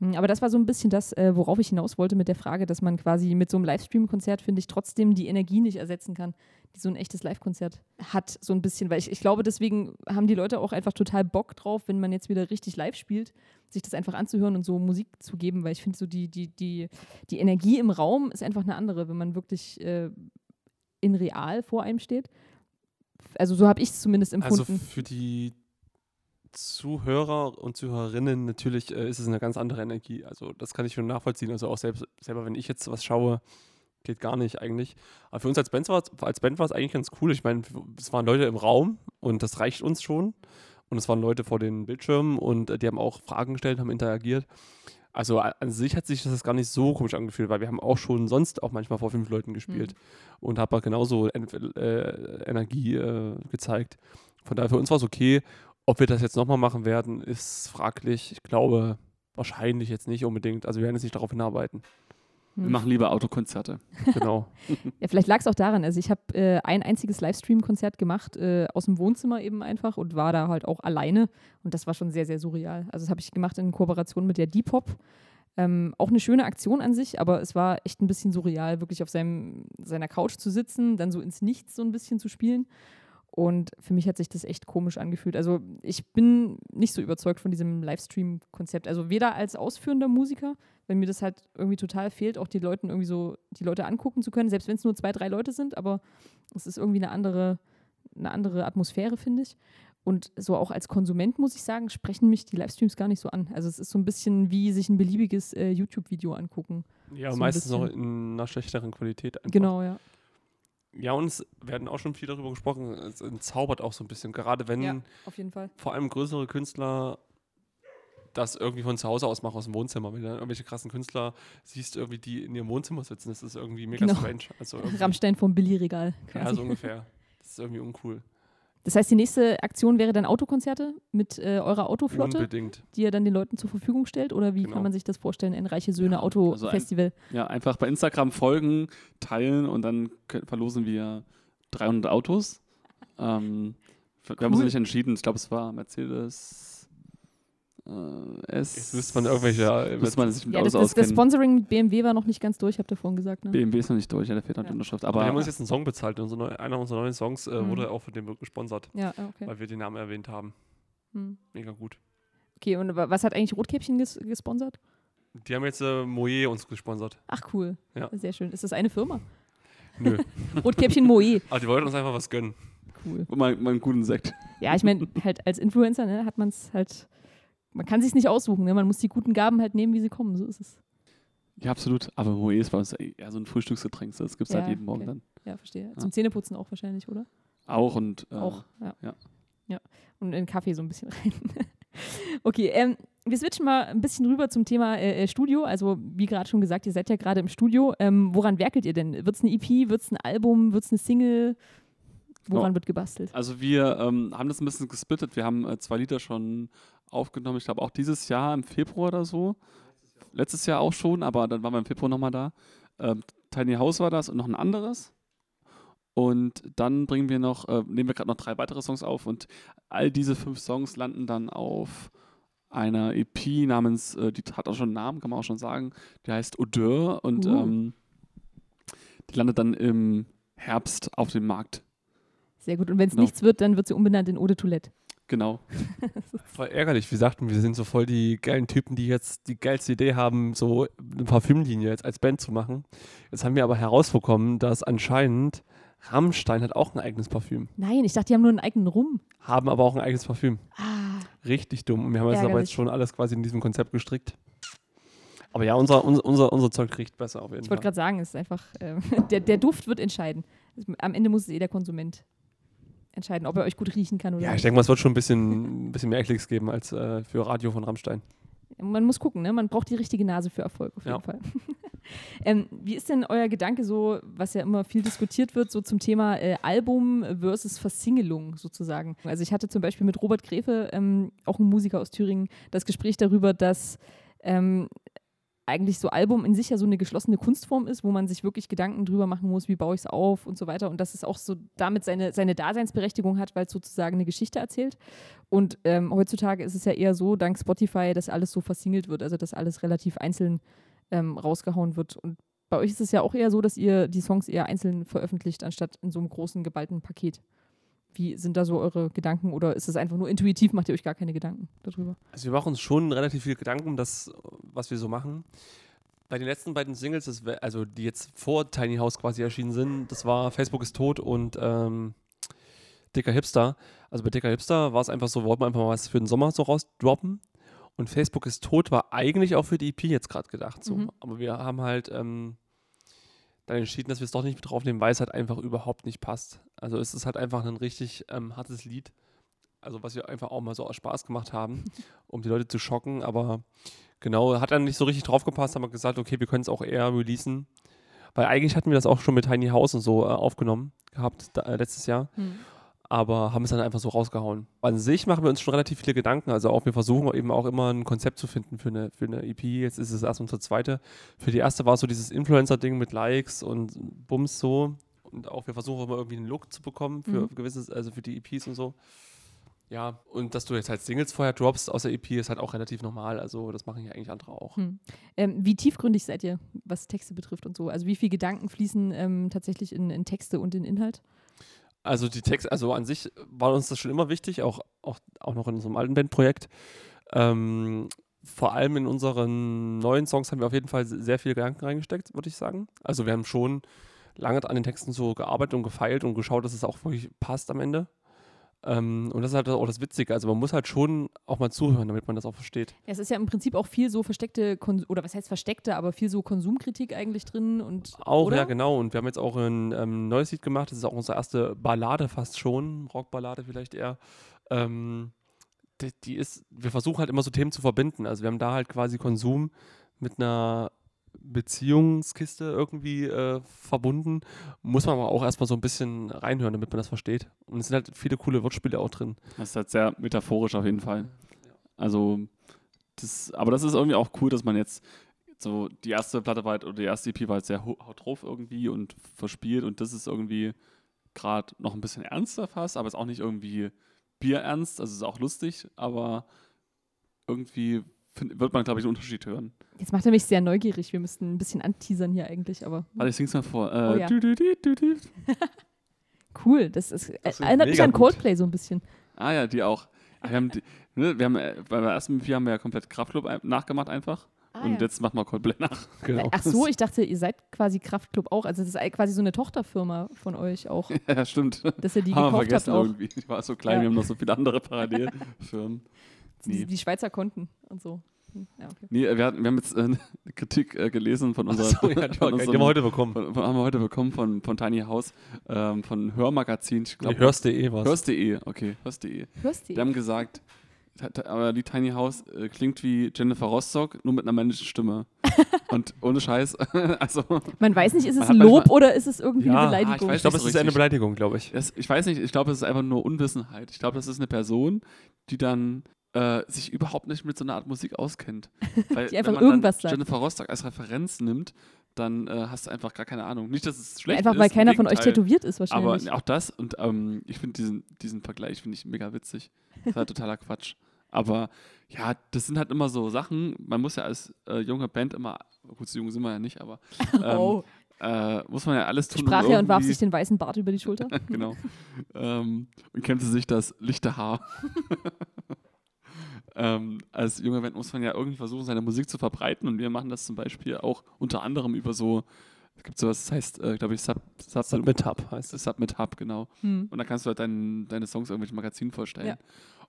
Hm, Aber das war so ein bisschen das, äh, worauf ich hinaus wollte mit der Frage, dass man quasi mit so einem Livestream-Konzert, finde ich, trotzdem die Energie nicht ersetzen kann, die so ein echtes Live-Konzert hat, so ein bisschen. Weil ich, ich glaube, deswegen haben die Leute auch einfach total Bock drauf, wenn man jetzt wieder richtig live spielt, sich das einfach anzuhören und so Musik zu geben, weil ich finde, so die, die, die, die Energie im Raum ist einfach eine andere, wenn man wirklich äh, in real vor einem steht. Also so habe ich es zumindest Also empfunden. für die Zuhörer und Zuhörerinnen natürlich äh, ist es eine ganz andere Energie. Also das kann ich schon nachvollziehen. Also auch selbst, selber, wenn ich jetzt was schaue, geht gar nicht eigentlich. Aber für uns als Band war es als Band war es eigentlich ganz cool. Ich meine, es waren Leute im Raum und das reicht uns schon. Und es waren Leute vor den Bildschirmen und äh, die haben auch Fragen gestellt, haben interagiert. Also an sich hat sich das gar nicht so komisch angefühlt, weil wir haben auch schon sonst auch manchmal vor fünf Leuten gespielt und haben genauso en äh, Energie äh, gezeigt. Von daher für uns war es okay. Ob wir das jetzt nochmal machen werden, ist fraglich. Ich glaube wahrscheinlich jetzt nicht unbedingt. Also wir werden jetzt nicht darauf hinarbeiten. Wir Hm. machen lieber Autokonzerte. Genau. Ja, vielleicht lag es auch daran. Also ich habe äh, ein einziges Livestream-Konzert gemacht, äh, aus dem Wohnzimmer eben einfach und war da halt auch alleine. Und das war schon sehr, sehr surreal. Also das habe ich gemacht in Kooperation mit der Depop. Ähm, auch eine schöne Aktion an sich, aber es war echt ein bisschen surreal, wirklich auf seinem, seiner Couch zu sitzen, dann so ins Nichts so ein bisschen zu spielen. Und für mich hat sich das echt komisch angefühlt. Also ich bin nicht so überzeugt von diesem Livestream-Konzept. Also weder als ausführender Musiker, wenn mir das halt irgendwie total fehlt, auch die Leuten irgendwie so, die Leute angucken zu können, selbst wenn es nur zwei, drei Leute sind, aber es ist irgendwie eine andere, eine andere Atmosphäre, finde ich. Und so auch als Konsument, muss ich sagen, sprechen mich die Livestreams gar nicht so an. Also es ist so ein bisschen wie sich ein beliebiges äh, YouTube-Video angucken. Ja, So meistens noch bisschen. in einer schlechteren Qualität. Einfach. Genau, ja. Ja, und es werden auch schon viel darüber gesprochen. Es entzaubert auch so ein bisschen. Gerade wenn Ja, auf jeden Fall. vor allem größere Künstler das irgendwie von zu Hause aus machen, aus dem Wohnzimmer. Wenn du dann irgendwelche krassen Künstler siehst, irgendwie die in ihrem Wohnzimmer sitzen, das ist irgendwie mega Genau. strange. Also Rammstein vom Billigregal. ja, so ungefähr. Das ist irgendwie uncool. Das heißt, die nächste Aktion wäre dann Autokonzerte mit äh, eurer Autoflotte, Unbedingt. die ihr dann den Leuten zur Verfügung stellt? Oder wie Genau. kann man sich das vorstellen? Ein Reiche Söhne also ein- Autofestival. Ja, einfach bei Instagram folgen, teilen und dann kö- verlosen wir 300 Autos. Ähm, wir haben uns Cool. nicht entschieden. Ich glaube, es war Mercedes äh, S. Jetzt müsste man irgendwelche. äh, Müsste man sich mit Ja, das, das, das. Sponsoring mit BMW war noch nicht ganz durch, habt ihr vorhin gesagt. Ne? BMW ist noch nicht durch, ja, da fehlt noch die Ja. Unterschrift. aber wir haben uns jetzt einen Song bezahlt. Unser neu, einer unserer neuen Songs äh, Mhm. wurde auch von dem gesponsert, Ja, okay. weil wir den Namen erwähnt haben. Hm. Mega gut. Okay, und wa- was hat eigentlich Rotkäppchen ges gesponsert? Die haben jetzt äh, Moe uns gesponsert. Ach, cool. Ja. Sehr schön. Ist das eine Firma? Nö. Rotkäppchen Moe. Aber die wollten uns einfach was gönnen. Cool. mal, mal einen guten Sekt. Ja, ich meine, halt als Influencer ne, hat man es halt, man kann sich nicht aussuchen. Ne? Man muss die guten Gaben halt nehmen, wie sie kommen. So ist es. Ja, absolut. Aber Moe ist bei uns eher so ein Frühstücksgetränk. Das gibt es Ja, halt jeden Morgen okay. dann. Ja, verstehe. Ja. Zum Zähneputzen auch wahrscheinlich, oder? Auch und äh, Auch, ja. ja. ja. Und in Kaffee so ein bisschen rein. okay, ähm, wir switchen mal ein bisschen rüber zum Thema äh, äh, Studio. Also, wie gerade schon gesagt, ihr seid ja gerade im Studio. Ähm, woran werkelt ihr denn? Wird es eine EP? Wird es ein Album? Wird es eine Single? Woran Ja. wird gebastelt? Also wir ähm, haben das ein bisschen gesplittet. Wir haben äh, zwei Lieder schon aufgenommen. Ich glaube auch dieses Jahr im Februar oder so. Letztes Jahr auch schon, aber dann waren wir im Februar nochmal da. Ähm, Tiny House war das und noch ein anderes. Und dann bringen wir noch, äh, nehmen wir gerade noch drei weitere Songs auf und all diese fünf Songs landen dann auf einer EP namens, äh, die hat auch schon einen Namen, kann man auch schon sagen, die heißt Odeur und Uh. ähm, die landet dann im Herbst auf dem Markt. Sehr gut. Und wenn es Genau. nichts wird, dann wird sie umbenannt in Eau de Toilette. Genau. Voll ärgerlich. Wir sagten, wir sind so voll die geilen Typen, die jetzt die geilste Idee haben, so eine Parfümlinie jetzt als Band zu machen. Jetzt haben wir aber herausbekommen, dass anscheinend Rammstein hat auch ein eigenes Parfüm. Nein, ich dachte, die haben nur einen eigenen Rum. Haben aber auch ein eigenes Parfüm. Ah, Richtig dumm. Und wir haben jetzt aber jetzt schon alles quasi in diesem Konzept gestrickt. Aber ja, unser, unser, unser, unser Zeug riecht besser auf jeden ich wollte Fall. gerade sagen, es ist einfach, äh, der, der Duft wird entscheiden. Am Ende muss es eh der Konsument entscheiden, ob er euch gut riechen kann oder Ja, ich nicht. denke mal, es wird schon ein bisschen, ein bisschen mehr Klicks geben als äh, für Radio von Rammstein. Man muss gucken, ne? man braucht die richtige Nase für Erfolg auf jeden Ja. Fall. ähm, wie ist denn euer Gedanke so, was ja immer viel diskutiert wird, so zum Thema äh, Album versus Versingelung sozusagen? Also ich hatte zum Beispiel mit Robert Gräfe, ähm, auch ein Musiker aus Thüringen, das Gespräch darüber, dass ähm, eigentlich so Album in sich ja so eine geschlossene Kunstform ist, wo man sich wirklich Gedanken drüber machen muss, wie baue ich es auf und so weiter. Und dass es auch so damit seine, seine Daseinsberechtigung hat, weil es sozusagen eine Geschichte erzählt. Und ähm, heutzutage ist es ja eher so, dank Spotify, dass alles so versingelt wird, also dass alles relativ einzeln ähm, rausgehauen wird. Und bei euch ist es ja auch eher so, dass ihr die Songs eher einzeln veröffentlicht, anstatt in so einem großen, geballten Paket. Wie sind da so eure Gedanken oder ist es einfach nur intuitiv, macht ihr euch gar keine Gedanken darüber? Also wir machen uns schon relativ viel Gedanken um das, was wir so machen. Bei den letzten beiden Singles, das also die jetzt vor Tiny House quasi erschienen sind, das war Facebook ist tot und ähm, Dicker Hipster. Also bei Dicker Hipster war es einfach so, wollten wir einfach mal was für den Sommer so rausdroppen. Und Facebook ist tot war eigentlich auch für die EP jetzt gerade gedacht. So. Mhm. Aber wir haben halt ähm, dann entschieden, dass wir es doch nicht mit draufnehmen, weil es halt einfach überhaupt nicht passt. Also es ist halt einfach ein richtig ähm, hartes Lied. Also was wir einfach auch mal so aus Spaß gemacht haben, um die Leute zu schocken. Aber genau, hat dann nicht so richtig drauf gepasst, haben wir gesagt, okay, wir können es auch eher releasen. Weil eigentlich hatten wir das auch schon mit Tiny House und so äh, aufgenommen gehabt da, äh, letztes Jahr aber haben es dann einfach so rausgehauen. An sich machen wir uns schon relativ viele Gedanken. Also auch wir versuchen eben auch immer ein Konzept zu finden für eine, für eine EP. Jetzt ist es erst unsere zweite. Für die erste war es so dieses Influencer-Ding mit Likes und Bums so. Und auch wir versuchen immer irgendwie einen Look zu bekommen für Mhm. gewisses, also für die EPs und so. Ja, und dass du jetzt halt Singles vorher droppst aus der EP ist halt auch relativ normal. Also das machen ja eigentlich andere auch. Hm. Ähm, wie tiefgründig seid ihr, was Texte betrifft und so? Also wie viele Gedanken fließen ähm, tatsächlich in, in Texte und in Inhalt? Also die Texte, also an sich war uns das schon immer wichtig, auch, auch, auch noch in unserem alten Bandprojekt. Ähm, vor allem in unseren neuen Songs haben wir auf jeden Fall sehr viele Gedanken reingesteckt, würde ich sagen. Also wir haben schon lange an den Texten so gearbeitet und gefeilt und geschaut, dass es auch wirklich passt am Ende. Ähm, und das ist halt auch das Witzige. Also man muss halt schon auch mal zuhören, damit man das auch versteht. Ja, es ist ja im Prinzip auch viel so versteckte, Kon oder was heißt versteckte, aber viel so Konsumkritik eigentlich drin und Auch, oder? ja genau. Und wir haben jetzt auch ein ähm, neues Lied gemacht. Das ist auch unsere erste Ballade fast schon. Rockballade vielleicht eher. Ähm, die, die ist, wir versuchen halt immer so Themen zu verbinden. Also wir haben da halt quasi Konsum mit einer Beziehungskiste irgendwie äh, verbunden. Muss man aber auch erstmal so ein bisschen reinhören, damit man das versteht. Und es sind halt viele coole Wortspiele auch drin. Das ist halt sehr metaphorisch auf jeden Fall. Also, das, aber das ist irgendwie auch cool, dass man jetzt so die erste Platte war halt, oder die erste EP war halt sehr haut drauf irgendwie und verspielt und das ist irgendwie gerade noch ein bisschen ernster fast, aber ist auch nicht irgendwie bierernst, also ist auch lustig, aber irgendwie find, wird man, glaube ich, einen Unterschied hören. Jetzt macht er mich sehr neugierig. Wir müssten ein bisschen anteasern hier eigentlich, aber Warte, ich sing's mal vor. Äh, Oh ja. du, du, du, cool. Das, ist, äh, Das erinnert mich an gut. Coldplay so ein bisschen. Ah ja, die auch. Wir haben, die, ne, wir haben äh, bei der ersten EP haben wir ja komplett Kraftclub nachgemacht einfach. Ah, und ja. jetzt machen wir Coldplay nach. Genau. Ach so, ich dachte, ihr seid quasi Kraftclub auch. Also das ist quasi so eine Tochterfirma von euch auch, ja, stimmt. dass ihr die haben wir gekauft habt vergessen auch. irgendwie. Die war so klein, Ja. wir haben noch so viele andere Parallelfirmen. Die, Nee. die Schweizer Konten und so. Hm, Ja, okay. Nee, wir, hatten, wir haben jetzt äh, eine Kritik äh, gelesen von unserer. So, ja, die, haben wir heute bekommen. von, von, haben wir heute bekommen von, von Tiny House, ähm, von Hörmagazin. Ich glaube, Nee, Hörst.de war Hörst.de, okay, Hörst.de. Hörst du? Die haben gesagt, aber die Tiny House äh, klingt wie Jennifer Rostock, nur mit einer männlichen Stimme. Und ohne Scheiß, also, Man weiß nicht, ist es ein Lob oder ist es irgendwie Ja, eine ah, ich Beleidigung? Ich glaube, es so ist eine. Beleidigung, glaube ich. das, ich weiß nicht, ich glaube, es ist einfach nur Unwissenheit. Ich glaube, das ist eine Person, die dann äh, sich überhaupt nicht mit so einer Art Musik auskennt. Weil, Die einfach wenn man irgendwas dann. Jennifer Rostock als Referenz nimmt, dann äh, hast du einfach gar keine Ahnung. Nicht, dass es schlecht Einfach ist. weil im keiner von euch tätowiert ist Aber wahrscheinlich. auch das und ähm, ich finde diesen, diesen Vergleich finde ich mega witzig. Das ist halt totaler Quatsch. Aber ja, das sind halt immer so Sachen. Man muss ja als äh, junge Band immer, gut, so jung sind wir ja nicht, aber ähm, oh, äh, muss man ja alles tun. um sprach er und warf sich den weißen Bart über die Schulter. genau. ähm, und kämmte sich das lichte Haar. Ähm, als junger Band muss man ja irgendwie versuchen, seine Musik zu verbreiten und wir machen das zum Beispiel auch unter anderem über so, es gibt sowas, das heißt, äh, glaube ich, Sub, Sub, Submit Hub heißt es. Submit Hub, genau. Hm. Und da kannst du halt dein, deine Songs irgendwelchen Magazinen vorstellen. Ja.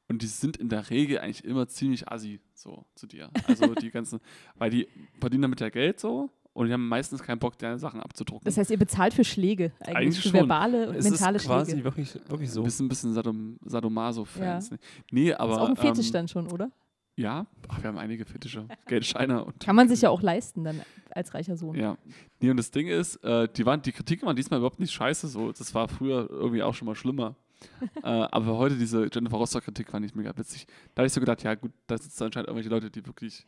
Und die sind in der Regel eigentlich immer ziemlich assi so zu dir. Also die ganzen, weil die verdienen damit ja Geld so und die haben meistens keinen Bock, deine Sachen abzudrucken. Das heißt, ihr bezahlt für Schläge eigentlich, Eigentlich für schon. verbale und Es ist mentale quasi Schläge. wirklich, wirklich so. Ein bisschen, Sadom, Sadomaso-Fans. Ja. ne? Nee, Das aber. ist auch ein Fetisch ähm, dann schon, oder? Ja, Ach, wir haben einige Fetische. Geldscheine und. Kann man sich ja auch leisten dann als reicher Sohn. Ja. Nee, und das Ding ist, äh, die, waren, die Kritiken waren diesmal überhaupt nicht scheiße so. Das war früher irgendwie auch schon mal schlimmer. äh, aber heute diese Jennifer Rostock-Kritik fand ich mega witzig. Da habe ich so gedacht, ja gut, da sitzen anscheinend irgendwelche Leute, die wirklich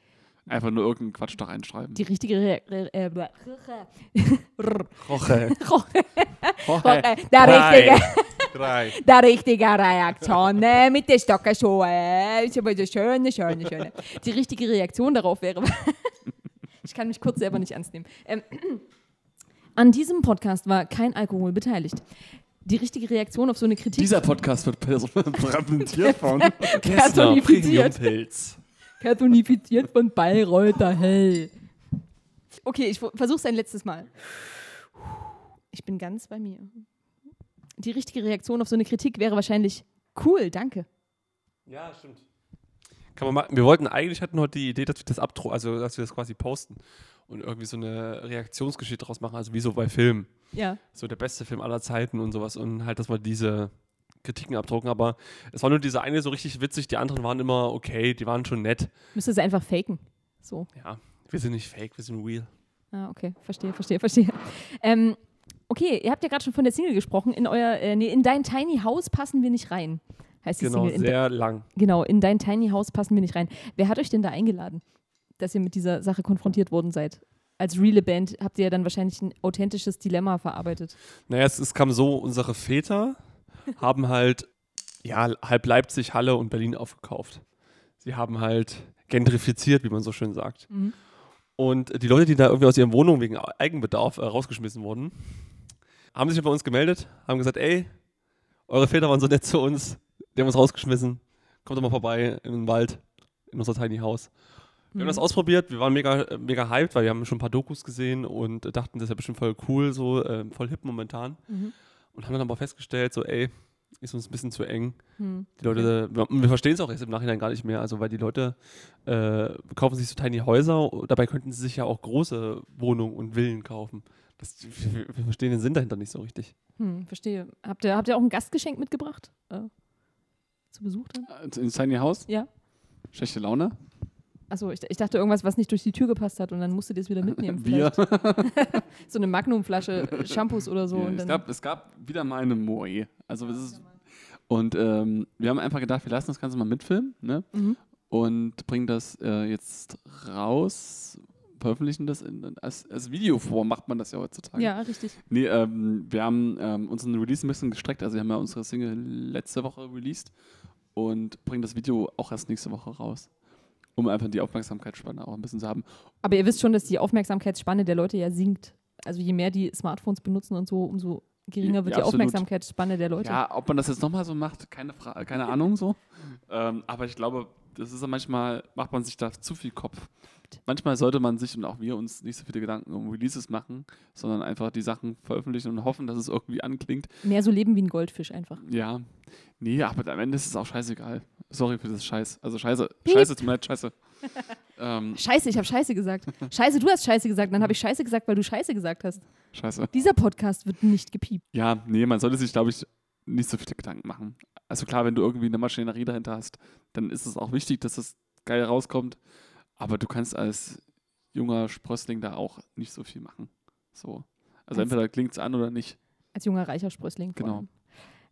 einfach nur irgendeinen Quatsch da reinschreiben. Die richtige Re Re äh, bla- Roche. Re der richtige, Drei. der richtige Reaktion äh, mit der Stockenschuhe. äh, Ist aber so schöne, schöne, schöne. Die richtige Reaktion darauf wäre. ich kann mich kurz selber nicht ernst nehmen. Ähm, an diesem Podcast war kein Alkohol beteiligt. Die richtige Reaktion auf so eine Kritik. Dieser Podcast wird präsentiert von. Personifiziert. Pilz. Personifiziert von Bayreuther Hell. Okay, ich versuche ein letztes Mal. Ich bin ganz bei mir. Die richtige Reaktion auf so eine Kritik wäre wahrscheinlich cool, danke. Ja, stimmt. Kann man machen. Wir wollten eigentlich hatten heute die Idee, dass wir das abdrucken, also dass wir das quasi posten und irgendwie so eine Reaktionsgeschichte draus machen, also wie so bei Filmen. Ja. So der beste Film aller Zeiten und sowas und halt, dass wir diese Kritiken abdrucken, aber es war nur diese eine so richtig witzig, die anderen waren immer okay, die waren schon nett. Müsste sie einfach faken. So. Ja, wir sind nicht fake, wir sind real. Ah, okay. Verstehe, verstehe, verstehe. Ähm, okay, ihr habt ja gerade schon von der Single gesprochen. In euer, äh, nee, in dein Tiny House passen wir nicht rein. Heißt die Genau, Single. In, sehr lang. genau, in dein Tiny House passen wir nicht rein. Wer hat euch denn da eingeladen, dass ihr mit dieser Sache konfrontiert worden seid? Als reale Band habt ihr ja dann wahrscheinlich ein authentisches Dilemma verarbeitet. Naja, es, es kam so, unsere Väter haben halt ja, halb Leipzig, Halle und Berlin aufgekauft. Sie haben halt gentrifiziert, wie man so schön sagt. Mhm. Und die Leute, die da irgendwie aus ihren Wohnungen wegen Eigenbedarf äh, rausgeschmissen wurden, haben sich bei uns gemeldet, haben gesagt, ey, eure Väter waren so nett zu uns, die haben uns rausgeschmissen, kommt doch mal vorbei in den Wald, in unser Tiny House. Wir haben das ausprobiert, wir waren mega, mega hyped, weil wir haben schon ein paar Dokus gesehen und dachten, das ist ja bestimmt voll cool, so äh, voll hip momentan. Mhm. Und haben dann aber festgestellt, so, ey, ist uns ein bisschen zu eng. Mhm. Die Leute, wir, wir verstehen es auch jetzt im Nachhinein gar nicht mehr, also weil die Leute äh, kaufen sich so tiny Häuser, dabei könnten sie sich ja auch große Wohnungen und Villen kaufen. Das, wir, wir verstehen den Sinn dahinter nicht so richtig. Hm, verstehe. Habt ihr, habt ihr auch ein Gastgeschenk mitgebracht? Äh, zu Besuch dann? Äh, In Tiny House? Ja. Schlechte Laune? Achso, ich, ich dachte irgendwas, was nicht durch die Tür gepasst hat und dann musstet ihr es wieder mitnehmen. Bier. So eine Magnumflasche äh, Shampoos oder so. Ja, und es, gab, es gab wieder mal eine Moe. Also es ist, und ähm, wir haben einfach gedacht, wir lassen das Ganze mal mitfilmen ne? Mhm. und bringen das äh, jetzt raus, veröffentlichen das in, als, als Videoform, macht man das ja heutzutage. ja, richtig. Nee, ähm, wir haben ähm, unseren Release ein bisschen gestreckt. Also wir haben ja unsere Single letzte Woche released und bringen das Video auch erst nächste Woche raus. Um einfach die Aufmerksamkeitsspanne auch ein bisschen zu haben. Aber ihr wisst schon, dass die Aufmerksamkeitsspanne der Leute ja sinkt. Also je mehr die Smartphones benutzen und so, umso geringer wird ja, die absolut. Aufmerksamkeitsspanne der Leute. Ja, ob man das jetzt nochmal so macht, keine, Fra keine Ahnung so. ähm, aber ich glaube, das ist ja manchmal, macht man sich da zu viel Kopf. Manchmal sollte man sich und auch wir uns nicht so viele Gedanken um Releases machen, sondern einfach die Sachen veröffentlichen und hoffen, dass es irgendwie anklingt. Mehr so leben wie ein Goldfisch einfach. Ja, nee, aber am Ende ist es auch scheißegal. Sorry für das Scheiß. Also Scheiße. Scheiße, tut mir leid, Scheiße. ähm, Scheiße, ich habe Scheiße gesagt. Scheiße, du hast Scheiße gesagt. Dann habe ich Scheiße gesagt, weil du Scheiße gesagt hast. scheiße. Dieser Podcast wird nicht gepiept. Ja, nee, man sollte sich, glaube ich, nicht so viele Gedanken machen. Also klar, wenn du irgendwie eine Maschinerie dahinter hast, dann ist es auch wichtig, dass das geil rauskommt. Aber du kannst als junger Sprössling da auch nicht so viel machen. So. Also Als- entweder klingt es an oder nicht. Als junger reicher Sprössling. Genau.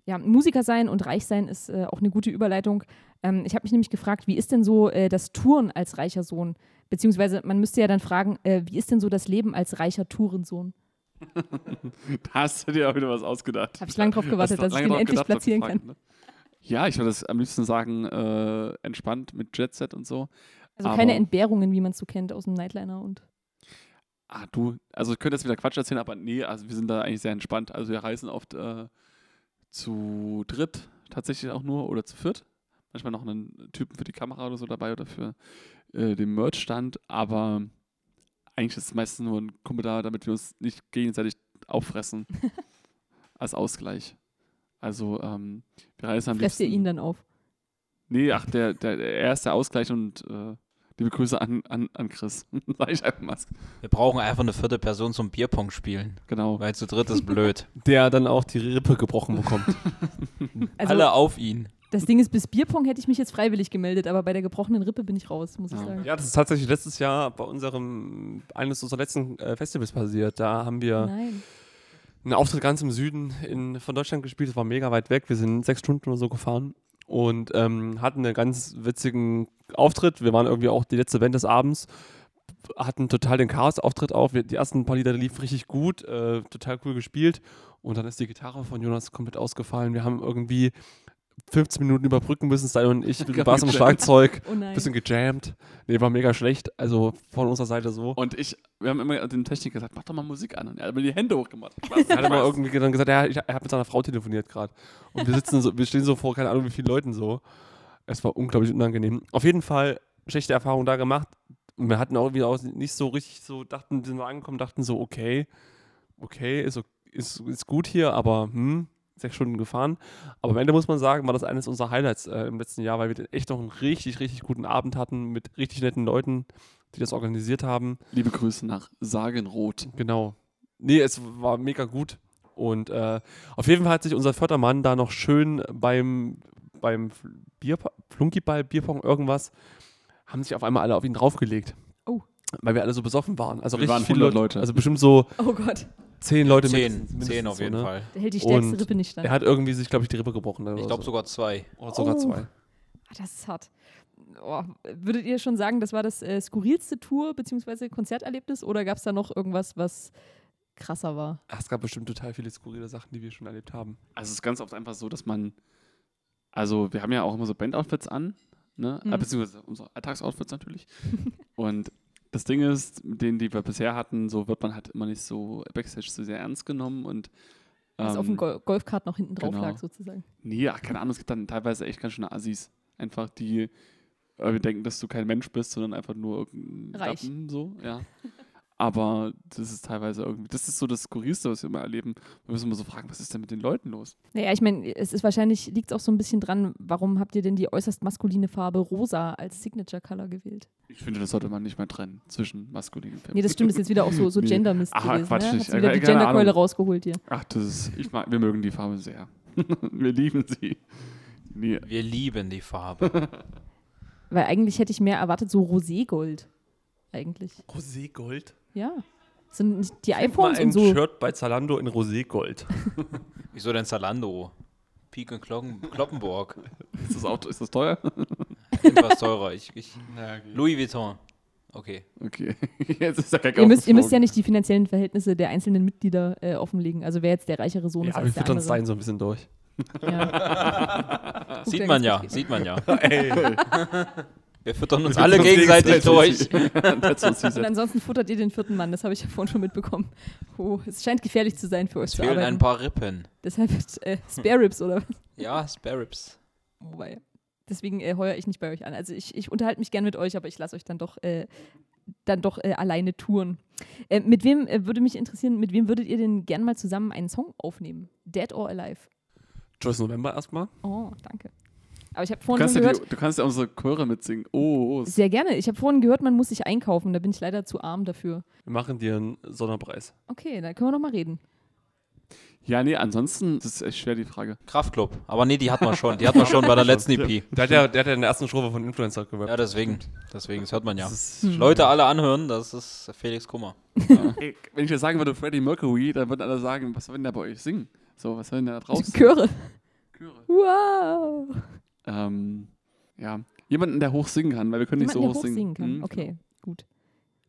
Ja, Musiker sein und reich sein ist äh, auch eine gute Überleitung. Ähm, ich habe mich nämlich gefragt, wie ist denn so äh, das Touren als reicher Sohn? Beziehungsweise man müsste ja dann fragen, äh, wie ist denn so das Leben als reicher Tourensohn? Da hast du dir auch wieder was ausgedacht. Habe ich lange drauf gewartet, dass ich den endlich gedacht, platzieren gefragt, kann. ne? Ja, ich würde das am liebsten sagen, äh, entspannt mit Jet Set und so. Also keine Entbehrungen, wie man es so kennt aus dem Nightliner und Ah, du, also ich könnte jetzt wieder Quatsch erzählen, aber nee, also wir sind da eigentlich sehr entspannt. Also wir reisen oft äh, zu dritt tatsächlich auch nur oder zu viert. Manchmal noch einen Typen für die Kamera oder so dabei oder für äh, den Merch-Stand, aber eigentlich ist es meistens nur ein Kumpel da, damit wir uns nicht gegenseitig auffressen als Ausgleich. Also ähm, wir reisen am fresst ihr liebsten- ihn dann auf. Nee, ach, der, der, er ist der Ausgleich und äh, liebe Grüße an, an, an Chris. Sag ich einfach mal. Wir brauchen einfach eine vierte Person zum Bierpong spielen, Genau. weil zu dritt ist blöd. Der dann auch die Rippe gebrochen bekommt. Also Alle auf ihn. Das Ding ist, bis Bierpong hätte ich mich jetzt freiwillig gemeldet, aber bei der gebrochenen Rippe bin ich raus, muss ich Ja. sagen. ja, das ist tatsächlich letztes Jahr bei unserem, eines unserer letzten äh, Festivals passiert. Da haben wir Nein. einen Auftritt ganz im Süden in, von Deutschland gespielt. Das war mega weit weg. Wir sind sechs Stunden oder so gefahren und ähm, hatten einen ganz witzigen Auftritt. Wir waren irgendwie auch die letzte Band des Abends. Hatten total den Chaos-Auftritt auf. Wir, die ersten paar Lieder liefen richtig gut, äh, total cool gespielt. Und dann ist die Gitarre von Jonas komplett ausgefallen. Wir haben irgendwie 15 Minuten überbrücken müssen, Stein und ich, mit Bass am Schlagzeug, Oh bisschen gejammt. Nee, war mega schlecht. Also von unserer Seite so. Und ich, wir haben immer den Techniker gesagt, mach doch mal Musik an. Und er hat mir die Hände hochgemacht. Er hat mal irgendwie dann gesagt, ja, ich, er hat mit seiner Frau telefoniert gerade. Und wir sitzen so, wir stehen so vor, keine Ahnung, wie vielen Leuten so. Es war unglaublich unangenehm. Auf jeden Fall schlechte Erfahrung da gemacht. Und wir hatten auch wieder auch nicht so richtig so, dachten, sind wir angekommen, dachten so, okay, okay, ist, ist, ist gut hier, aber hm, sechs Stunden gefahren. Aber am Ende muss man sagen, war das eines unserer Highlights äh, im letzten Jahr, weil wir echt noch einen richtig, richtig guten Abend hatten mit richtig netten Leuten, die das organisiert haben. Liebe Grüße nach Sagenrot. Genau. Nee, es war mega gut. Und äh, auf jeden Fall hat sich unser Fördermann da noch schön beim, beim Bier, Flunkyball, Bierpong, irgendwas, haben sich auf einmal alle auf ihn draufgelegt. Oh. Weil wir alle so besoffen waren. Also Wir richtig waren viele 100 Leute. Also bestimmt so Oh Gott, zehn Leute Zehn, mindestens- zehn auf so, jeden ne? Fall. der hält die stärkste Und Rippe nicht stand. Er hat irgendwie sich, glaube ich, die Rippe gebrochen. Oder Ich glaube so. sogar zwei. Oder sogar Oh. zwei. Ah, das ist hart. Oh, würdet ihr schon sagen, das war das äh, skurrilste Tour- bzw. Konzerterlebnis oder gab es da noch irgendwas, was krasser war? Ach, es gab bestimmt total viele skurrile Sachen, die wir schon erlebt haben. Also es ist ganz oft einfach so, dass man Also wir haben ja auch immer so Band-Outfits an, ne? Mhm. Äh, beziehungsweise unsere Alltagsoutfits natürlich. Und das Ding ist, mit denen, die wir bisher hatten, so wird man halt immer nicht so Backstage so sehr ernst genommen und Was auf dem ähm, Gol Golfkart noch hinten drauf genau. lag, sozusagen. Nee, ach, keine Ahnung, es gibt dann teilweise echt ganz schöne Assis. Einfach die äh, denken, dass du kein Mensch bist, sondern einfach nur irgendein Reich. Lappen, so, ja. Aber das ist teilweise irgendwie, das ist so das Skurrilste, was wir immer erleben. Wir müssen immer so fragen, was ist denn mit den Leuten los? Naja, ich meine, es ist wahrscheinlich, liegt auch so ein bisschen dran, warum habt ihr denn die äußerst maskuline Farbe rosa als Signature Color gewählt? Ich finde, das sollte man nicht mehr trennen zwischen maskulin und feminin. Nee, das stimmt, das ist jetzt wieder auch so, so Nee. Gender-Mist Ach, gewesen. Quatsch ne? nicht. Hast du wieder die Genderkeule rausgeholt hier. Ach, das ist, ich mag, wir mögen die Farbe sehr. wir lieben sie. Nee, Wir lieben die Farbe. Weil eigentlich hätte ich mehr erwartet, so Roségold. Eigentlich. Roségold. Ja. Sind die Mal iPhones ein und so. Shirt bei Zalando in Roségold. Wieso denn Zalando? Peak und Glocken, Kloppenburg. ist das, auch, ist das teuer? Etwas teurer. Ich, ich, Louis Vuitton. Okay. Okay, jetzt ist der Gag Ihr müsst, ihr müsst ja nicht die finanziellen Verhältnisse der einzelnen Mitglieder äh, offenlegen. Also wer jetzt der reichere Sohn ist Ja, wir als der füttern uns andere. dahin so ein bisschen durch. Ja. Sieht ja man ganz ja, sieht man ja. Wir füttern uns Wir alle gegenseitig durch. Und ansonsten futtert ihr den vierten Mann, das habe ich ja vorhin schon mitbekommen. Oh, es scheint gefährlich zu sein für euch Es fehlen ein paar Rippen. Deshalb äh, Spare Ribs oder was? Ja, Spare Ribs. Wobei. Deswegen äh, heuer ich nicht bei euch an. Also ich, ich unterhalte mich gern mit euch, aber ich lasse euch dann doch, äh, dann doch äh, alleine touren. Äh, mit wem äh, würde mich interessieren, mit wem würdet ihr denn gern mal zusammen einen Song aufnehmen? Dead or Alive? Joyce November erstmal. Oh, danke. Aber ich habe Du vorhin kannst, schon ja gehört, die, du kannst ja unsere Chöre mitsingen. Oh, oh. sehr gerne. Ich habe vorhin gehört, man muss sich einkaufen. Da bin ich leider zu arm dafür. Wir machen dir einen Sonderpreis. Okay, dann können wir noch mal reden. Ja, nee, ansonsten das ist echt schwer die Frage. Kraftclub. Aber nee, die hatten wir schon. Die hatten wir schon bei der letzten EP. Der hat ja, der hat ja in der ersten Strophe von Influencer gerappt. Ja, deswegen. Deswegen, das hört man ja. Hm. Leute alle anhören, das ist Felix Kummer. Ey, wenn ich jetzt sagen würde Freddie Mercury, dann würden alle sagen, was soll denn der bei euch singen? So, was soll denn der da draußen? Chöre. Chöre. Wow. Ähm, ja, jemanden, der hoch singen kann, weil wir können nicht Jemanden, so der hoch singen. kann. Hm, Okay, gut.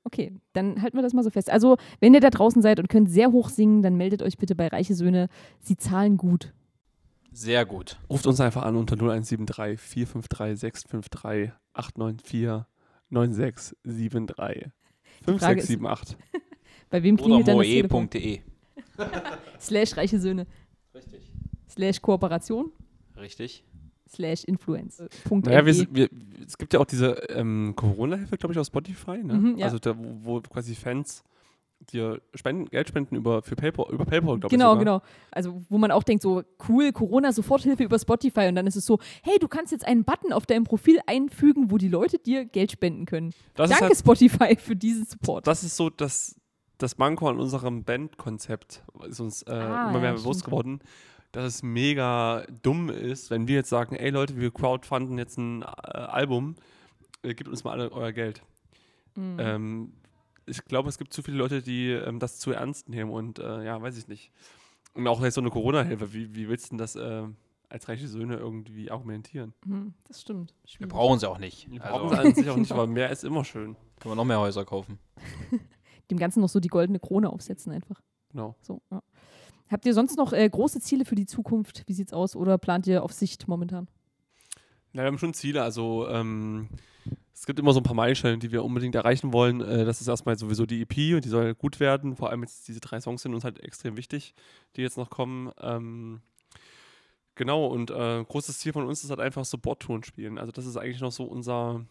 Okay, dann halten wir das mal so fest. Also, wenn ihr da draußen seid und könnt sehr hoch singen, dann meldet euch bitte bei Reiche Söhne. Sie zahlen gut. Sehr gut. ruft uns einfach an unter 0173 453 653 894 9673 Frage ist- 5678. Bei wem Oder klingelt dann das Telefon? moe.de. Slash Reiche Söhne. Richtig. Slash Kooperation. Richtig. Slash Influence. Äh, Punkt Naja, wir, sind- wir, es gibt ja auch diese ähm, Corona-Hilfe, glaube ich, auf Spotify. Ne? Mhm, ja. Also da, wo, wo quasi Fans dir spenden, Geld spenden über, für PayPal, über PayPal, glaube ich. Genau, genau. Also, wo man auch denkt, so cool, Corona-Soforthilfe über Spotify und dann ist es so, hey, du kannst jetzt einen Button auf deinem Profil einfügen, wo die Leute dir Geld spenden können. Das Danke, halt, Spotify, für diesen Support. das ist so das, das Manko an unserem Bandkonzept, ist uns äh, Ah, immer mehr ja, bewusst stimmt. geworden, dass es mega dumm ist, wenn wir jetzt sagen, ey Leute, wir crowdfunden jetzt ein äh, Album, äh, gebt uns mal alle euer Geld. Mhm. Ähm, ich glaube, es gibt zu viele Leute, die ähm, das zu ernst nehmen und äh, ja, weiß ich nicht. Und auch jetzt so eine Corona-Hilfe, wie, wie willst du denn das äh, als reiche Söhne irgendwie argumentieren? Mhm, das stimmt. Wir Schwierig. brauchen sie auch nicht. Die Also brauchen sie an sich auch nicht, aber mehr ist immer schön. können wir noch mehr Häuser kaufen. Dem Ganzen noch so die goldene Krone aufsetzen einfach. Genau. So, ja. Habt ihr sonst noch äh, große Ziele für die Zukunft? Wie sieht's aus? Oder plant ihr auf Sicht momentan? Ja, wir haben schon Ziele. Also ähm, es gibt immer so ein paar Meilensteine, die wir unbedingt erreichen wollen. Äh, das ist erstmal sowieso die EP und die soll gut werden. Vor allem jetzt diese drei Songs sind uns halt extrem wichtig, die jetzt noch kommen. Ähm, genau, und äh, großes Ziel von uns ist halt einfach Support-Touren spielen. Also das ist eigentlich noch so unser,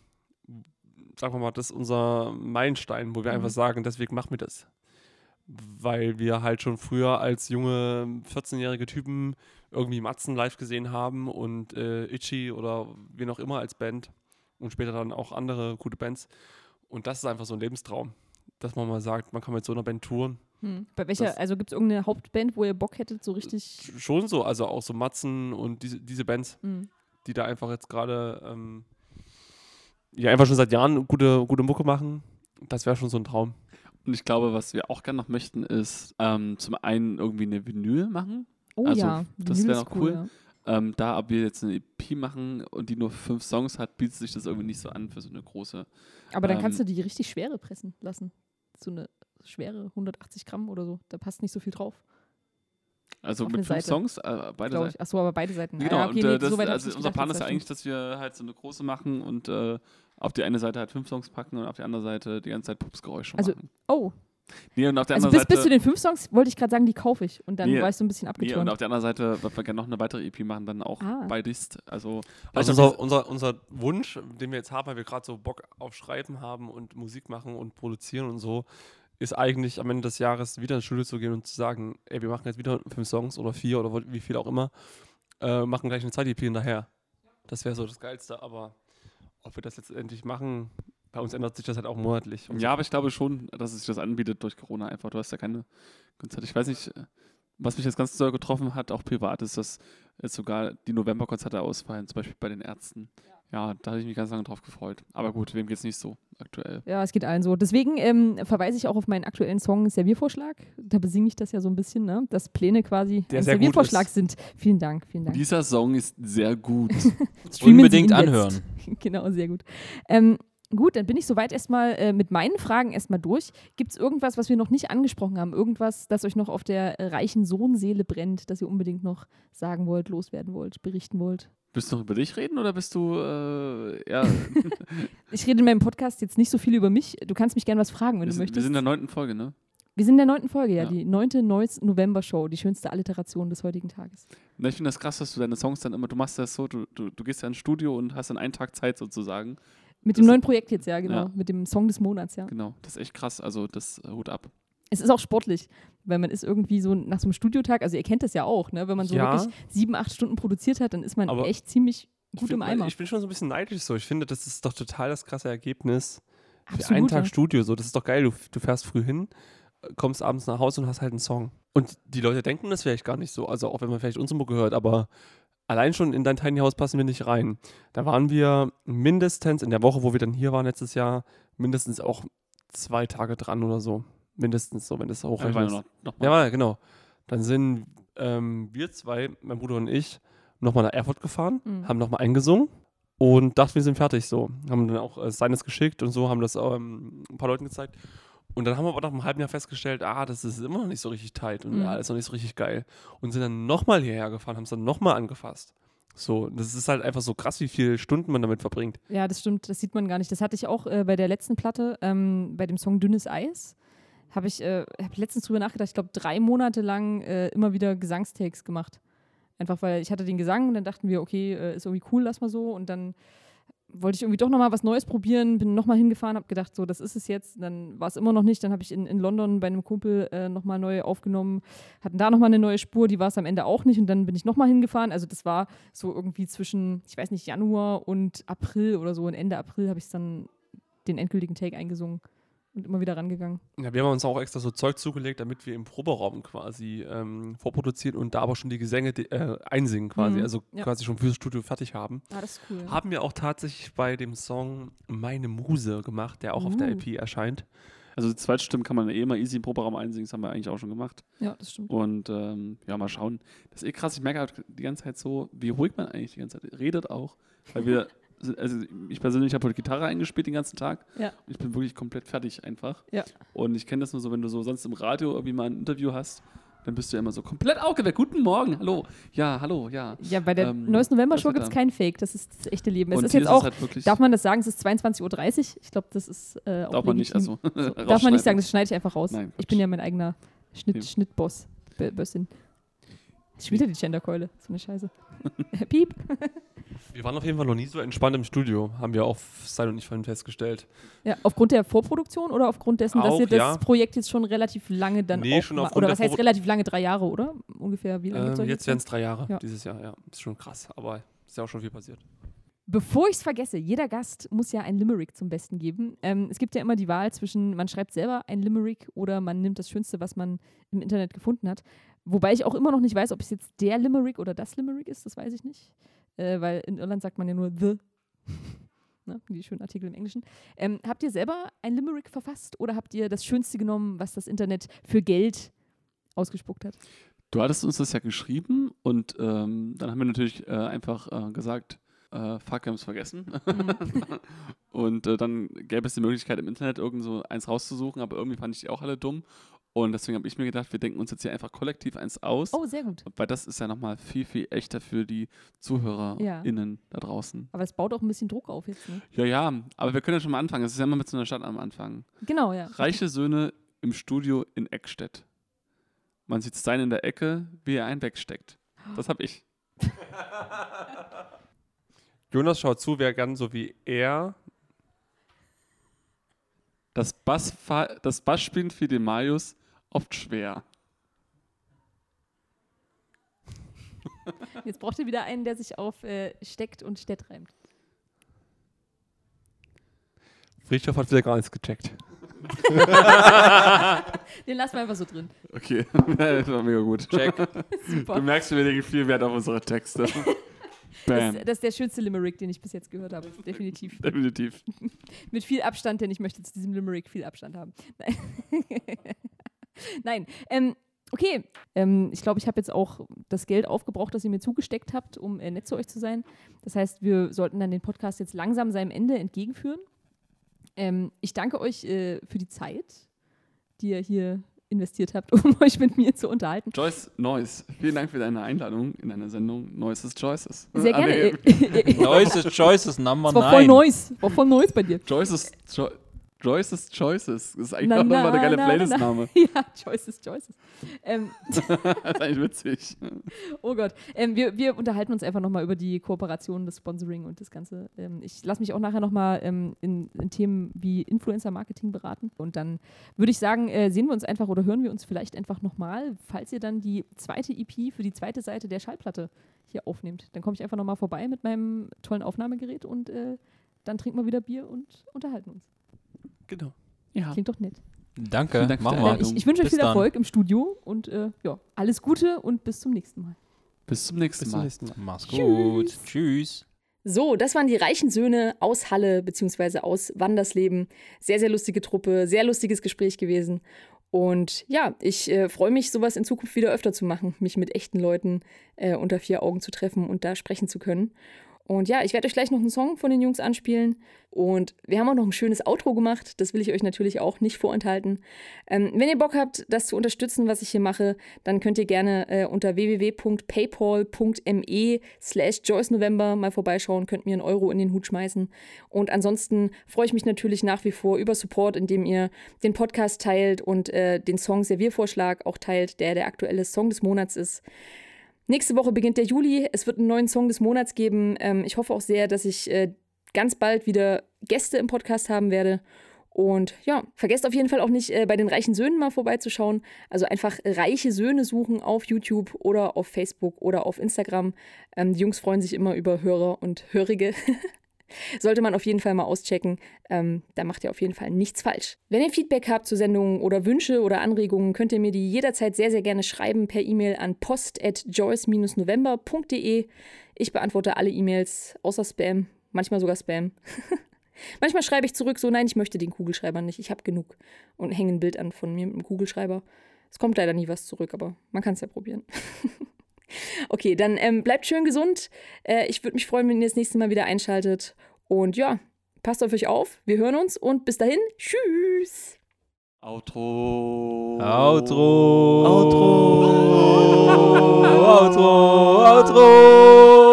sagen wir mal, das ist unser Meilenstein, wo wir Mhm. einfach sagen, deswegen machen wir das. Weil wir halt schon früher als junge 14-jährige Typen irgendwie Matzen live gesehen haben und äh, Itchy oder wen auch immer als Band und später dann auch andere gute Bands. Und das ist einfach so ein Lebenstraum, dass man mal sagt, man kann mit so einer Band touren. Bei welcher, Das- also gibt es irgendeine Hauptband, wo ihr Bock hättet, so richtig? Schon so, also auch so Matzen und diese, diese Bands, Mhm. die da einfach jetzt gerade ähm, ja einfach schon seit Jahren gute, gute Mucke machen. Das wäre schon so ein Traum. Und ich glaube, was wir auch gerne noch möchten, ist ähm, zum einen irgendwie eine Vinyl machen. Oh Also, ja, das Vinyl wär ist noch cool. ja. Ähm, da, ob wir jetzt eine EP machen und die nur fünf Songs hat, bietet sich das irgendwie nicht so an für so eine große. Aber dann kannst du Ähm, die richtig schwere pressen lassen. So eine schwere 180 Gramm oder so. Da passt nicht so viel drauf. Also Auf mit fünf Seite, Songs, äh, beide Seiten. Achso, aber beide Seiten. Genau, ah, ja, okay, und nee, äh, das, so also unser Plan ist ja eigentlich, dass wir halt so eine große machen und äh, auf die eine Seite halt fünf Songs packen und auf die andere Seite die ganze Zeit Pupsgeräusche Also, machen. Oh, Nee, und auf der also anderen bis, bis zu Seite. den fünf Songs wollte ich gerade sagen, die kaufe ich. Und dann Nee, war ich so ein bisschen Nee, und abgeturnt. auf der anderen Seite, weil wir gerne noch eine weitere EP machen, dann auch Ah. beides. Also, Also also unser, unser, unser Wunsch, den wir jetzt haben, weil wir gerade so Bock auf Schreiben haben und Musik machen und produzieren und so, ist eigentlich am Ende des Jahres wieder ins Studio zu gehen und zu sagen, ey, wir machen jetzt wieder fünf Songs oder vier oder wie viel auch immer, äh, machen gleich eine Zeit-EP hinterher. Das wäre so das Geilste, aber ob wir das letztendlich machen, bei uns ändert sich das halt auch monatlich. Und Ja, aber ich glaube schon, dass es sich das anbietet durch Corona einfach. Du hast ja keine Konzerte. Ich weiß nicht, äh, was mich jetzt ganz doll getroffen hat, auch privat, ist, dass jetzt sogar die Novemberkonzerte ausfallen, zum Beispiel bei den Ärzten. Ja, da hatte ich mich ganz lange drauf gefreut. Aber gut, wem geht's nicht so aktuell? Ja, es geht allen so. Deswegen ähm, verweise ich auch auf meinen aktuellen Song Serviervorschlag. Da besinge ich das ja so ein bisschen, ne? dass Pläne quasi Der ein Serviervorschlag sind. Vielen Dank, vielen Dank. Dieser Song ist sehr gut. Unbedingt anhören. genau, sehr gut. Ähm, gut, dann bin ich soweit erstmal äh, mit meinen Fragen erstmal durch. Gibt es irgendwas, was wir noch nicht angesprochen haben? Irgendwas, das euch noch auf der reichen Sohnseele brennt, das ihr unbedingt noch sagen wollt, loswerden wollt, berichten wollt? Bist du noch über dich reden oder bist du äh, eher. Ich rede in meinem Podcast jetzt nicht so viel über mich. Du kannst mich gerne was fragen, wenn wir, du sind, wir möchtest. sind in der neunten Folge, ne? Wir sind in der neunten Folge, ja, Ja. die neunte Neues November-Show, die schönste Alliteration des heutigen Tages. Na, ich finde das krass, dass du deine Songs dann immer, du machst das so, du, du, du gehst ja ins Studio und hast dann einen Tag Zeit sozusagen. Mit Das- dem neuen Projekt jetzt, ja, genau. Ja. Mit dem Song des Monats, ja. Genau, das ist echt krass. Also das äh, Hut ab. Es ist auch sportlich, weil man ist irgendwie so nach so einem Studiotag, also ihr kennt das ja auch, ne? wenn man so Ja. wirklich sieben, acht Stunden produziert hat, dann ist man Aber echt ziemlich ich gut im Eimer. Ich bin schon so ein bisschen neidisch so. Ich finde, das ist doch total das krasse Ergebnis. Für Absolut, einen Tag ja. Studio, so, das ist doch geil. Du, du fährst früh hin, kommst abends nach Hause und hast halt einen Song. Und die Leute denken das vielleicht gar nicht so. Also auch wenn man vielleicht unsere Mucke hört, aber allein schon in dein Tiny House passen wir nicht rein. Da waren wir mindestens in der Woche, wo wir dann hier waren letztes Jahr, mindestens auch zwei Tage dran oder so. Mindestens so, wenn das Ja, waren hochrechnest. noch, noch Ja, war, genau. Dann sind ähm, wir zwei, mein Bruder und ich, nochmal nach Erfurt gefahren, Mhm. haben nochmal eingesungen und dachten, wir sind fertig so. Haben dann auch äh, seines geschickt und so, haben das ähm, ein paar Leuten gezeigt. Und dann haben wir aber nach einem halben Jahr festgestellt, ah, das ist immer noch nicht so richtig tight und Mhm. alles noch nicht so richtig geil. Und sind dann nochmal hierher gefahren, haben es dann nochmal angefasst. So, das ist halt einfach so krass, wie viele Stunden man damit verbringt. Ja, das stimmt, das sieht man gar nicht. Das hatte ich auch äh, bei der letzten Platte, ähm, bei dem Song Dünnes Eis. Habe ich äh, hab letztens drüber nachgedacht, ich glaube, drei Monate lang äh, immer wieder Gesangstakes gemacht. Einfach weil ich hatte den Gesang und dann dachten wir, okay, äh, ist irgendwie cool, lass mal so. Und dann wollte ich irgendwie doch nochmal was Neues probieren, bin nochmal hingefahren, habe gedacht, so, das ist es jetzt. Und dann war es immer noch nicht. Dann habe ich in, in London bei einem Kumpel äh, nochmal neu aufgenommen, hatten da nochmal eine neue Spur, die war es am Ende auch nicht. Und dann bin ich nochmal hingefahren. Also das war so irgendwie zwischen, ich weiß nicht, Januar und April oder so. Und Ende April habe ich dann den endgültigen Take eingesungen und immer wieder rangegangen. Ja, wir haben uns auch extra so Zeug zugelegt, damit wir im Proberaum quasi ähm, vorproduzieren und da aber schon die Gesänge de- äh, einsingen quasi, Mhm, also ja. quasi schon fürs Studio fertig haben. Ah, das ist cool. Haben wir auch tatsächlich bei dem Song Meine Muse gemacht, der auch auf der. EP erscheint. Also die zweite Stimme kann man eh mal easy im Proberaum einsingen, das haben wir eigentlich auch schon gemacht. Ja, das stimmt. Und ähm, ja, mal schauen. Das ist eh krass, ich merke halt die ganze Zeit so, wie ruhig man eigentlich die ganze Zeit redet auch. Weil wir, also ich persönlich habe heute Gitarre eingespielt den ganzen Tag. Ja. Und ich bin wirklich komplett fertig einfach. Ja. Und ich kenne das nur so, wenn du so sonst im Radio irgendwie mal ein Interview hast, dann bist du ja immer so komplett aufgeweckt. Guten Morgen, hallo. Ja, hallo, ja. Ja, bei der Ähm, Neues November Show das gibt es kein Fake. Das ist das echte Leben. Es Und ist jetzt auch, halt wirklich, darf man das sagen, es ist 22.30 Uhr? Ich glaube, das ist äh, auch darf man nicht, also Darf man nicht sagen, das schneide ich einfach raus. Nein, ich bin ja mein eigener Schnitt, Okay. Schnittboss. Bö- Bössin. Ist wieder die Genderkeule. So eine Scheiße. Piep. Wir waren auf jeden Fall noch nie so entspannt im Studio, haben wir auch Stein und ich vorhin festgestellt. Ja, aufgrund der Vorproduktion oder aufgrund dessen, dass Auch, ihr das ja. Projekt jetzt schon relativ lange dann Nee, auch schon aufgrund oder der was heißt relativ lange? Drei Jahre, oder? Ungefähr wie lange Ähm, jetzt werden es drei Jahre Ja. dieses Jahr, ja. Ist schon krass, aber ist ja auch schon viel passiert. Bevor ich es vergesse, jeder Gast muss ja ein Limerick zum Besten geben. Ähm, es gibt ja immer die Wahl zwischen, man schreibt selber ein Limerick oder man nimmt das Schönste, was man im Internet gefunden hat. Wobei ich auch immer noch nicht weiß, ob es jetzt der Limerick oder das Limerick ist, das weiß ich nicht. Äh, weil in Irland sagt man ja nur the. ne, die schönen Artikel im Englischen. Ähm, habt ihr selber ein Limerick verfasst oder habt ihr das Schönste genommen, was das Internet für Geld ausgespuckt hat? Du hattest uns das ja geschrieben und ähm, dann haben wir natürlich äh, einfach äh, gesagt, äh, fuck, wir haben es vergessen. und äh, dann gäbe es die Möglichkeit im Internet irgend so eins rauszusuchen, aber irgendwie fand ich die auch alle dumm. Und deswegen habe ich mir gedacht, wir denken uns jetzt hier einfach kollektiv eins aus. Oh, sehr gut. Weil das ist ja nochmal viel, viel echter für die ZuhörerInnen da draußen. Aber es baut auch ein bisschen Druck auf jetzt, ne? Ja, ja, aber wir können ja schon mal anfangen. Es ist ja immer mit so einer Stadt am Anfang. Genau, ja. Reiche Söhne im Studio in Eckstedt. Man sieht Stein in der Ecke, wie er einen wegsteckt. Das habe ich. Jonas schaut zu, wer gern so wie er. Das, Bassfa das Bassspielen für den Marius oft schwer. Jetzt braucht ihr wieder einen, der sich auf äh, steckt und Stett reimt. Friedhoff hat wieder gar nichts gecheckt. Den lassen wir einfach so drin. Okay, das war mega gut. Check. Du Super. merkst, wir legen viel Wert auf unsere Texte. Das, Bam. das ist der schönste Limerick, den ich bis jetzt gehört habe. Definitiv. Definitiv. Mit viel Abstand, denn ich möchte zu diesem Limerick viel Abstand haben. Nein. Nein. Ähm, okay. Ähm, ich glaube, ich habe jetzt auch das Geld aufgebraucht, das ihr mir zugesteckt habt, um äh, nett zu euch zu sein. Das heißt, wir sollten dann den Podcast jetzt langsam seinem Ende entgegenführen. Ähm, ich danke euch äh, für die Zeit, die ihr hier investiert habt, um euch mit mir zu unterhalten. Joyce Neuss, vielen Dank für deine Einladung in einer Sendung Neues Choices. Sehr Ah, gerne. nee, Choices, Choices, Number Es war voll 9. Neues. War voll Neues bei dir. Joyce's, jo Joyce's Choices. Das ist eigentlich Na, auch nochmal eine geile na, na, Playlist-Name. Ja, Choices, Choices. Ähm, das ist eigentlich witzig. Oh Gott. Ähm, wir, wir unterhalten uns einfach nochmal über die Kooperation, das Sponsoring und das Ganze. Ähm, ich lasse mich auch nachher nochmal ähm, in, in Themen wie Influencer-Marketing beraten. Und dann würde ich sagen, äh, sehen wir uns einfach oder hören wir uns vielleicht einfach nochmal, falls ihr dann die zweite EP für die zweite Seite der Schallplatte hier aufnehmt. Dann komme ich einfach nochmal vorbei mit meinem tollen Aufnahmegerät und äh, dann trinken wir wieder Bier und unterhalten uns. Genau. Ja. Klingt doch nett. Danke, Dank machen wir. Ich, ich wünsche euch viel dann. Erfolg im Studio und äh, ja, alles Gute und bis zum nächsten Mal. Bis zum nächsten Bis zum Mal. nächsten Mal. Mach's gut. Tschüss. So, das waren die reichen Söhne aus Halle bzw. aus Wandersleben. Sehr, sehr lustige Truppe, sehr lustiges Gespräch gewesen. Und ja, ich äh, freue mich, sowas in Zukunft wieder öfter zu machen, mich mit echten Leuten äh, unter vier Augen zu treffen und da sprechen zu können. Und ja, ich werde euch gleich noch einen Song von den Jungs anspielen. Und wir haben auch noch ein schönes Outro gemacht. Das will ich euch natürlich auch nicht vorenthalten. Ähm, wenn ihr Bock habt, das zu unterstützen, was ich hier mache, dann könnt ihr gerne äh, unter www.paypal.me slash Joyce November mal vorbeischauen, könnt mir einen Euro in den Hut schmeißen. Und ansonsten freue ich mich natürlich nach wie vor über Support, indem ihr den Podcast teilt und äh, den Song Serviervorschlag auch teilt, der der aktuelle Song des Monats ist. Nächste Woche beginnt der Juli. Es wird einen neuen Song des Monats geben. Ähm, ich hoffe auch sehr, dass ich äh, ganz bald wieder Gäste im Podcast haben werde. Und ja, vergesst auf jeden Fall auch nicht, äh, bei den reichen Söhnen mal vorbeizuschauen. Also einfach reiche Söhne suchen auf YouTube oder auf Facebook oder auf Instagram. Ähm, die Jungs freuen sich immer über Hörer und Hörige. Sollte man auf jeden Fall mal auschecken. Ähm, da macht ihr auf jeden Fall nichts falsch. Wenn ihr Feedback habt zur Sendung oder Wünsche oder Anregungen, könnt ihr mir die jederzeit sehr, sehr gerne schreiben per E-Mail an post.joyce-november.de. Ich beantworte alle E-Mails außer Spam, manchmal sogar Spam. manchmal schreibe ich zurück, so nein, ich möchte den Kugelschreiber nicht, ich habe genug. Und hänge ein Bild an von mir mit dem Kugelschreiber. Es kommt leider nie was zurück, aber man kann es ja probieren. Okay, dann ähm, bleibt schön gesund. Äh, ich würde mich freuen, wenn ihr das nächste Mal wieder einschaltet. Und ja, passt auf euch auf. Wir hören uns und bis dahin, tschüss. Outro. Outro. Outro. Outro. Outro. Take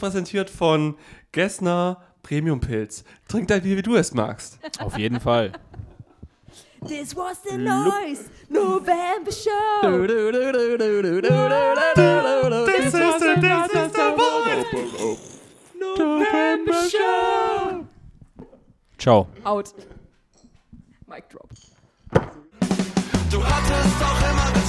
präsentiert von Gessner Premium Pilz. Trink dein Bier, wie du es magst. Auf jeden Fall. This was the noise November show. This is the- this is the voice. November show. Ciao. Out. Mic drop. Du hattest doch immer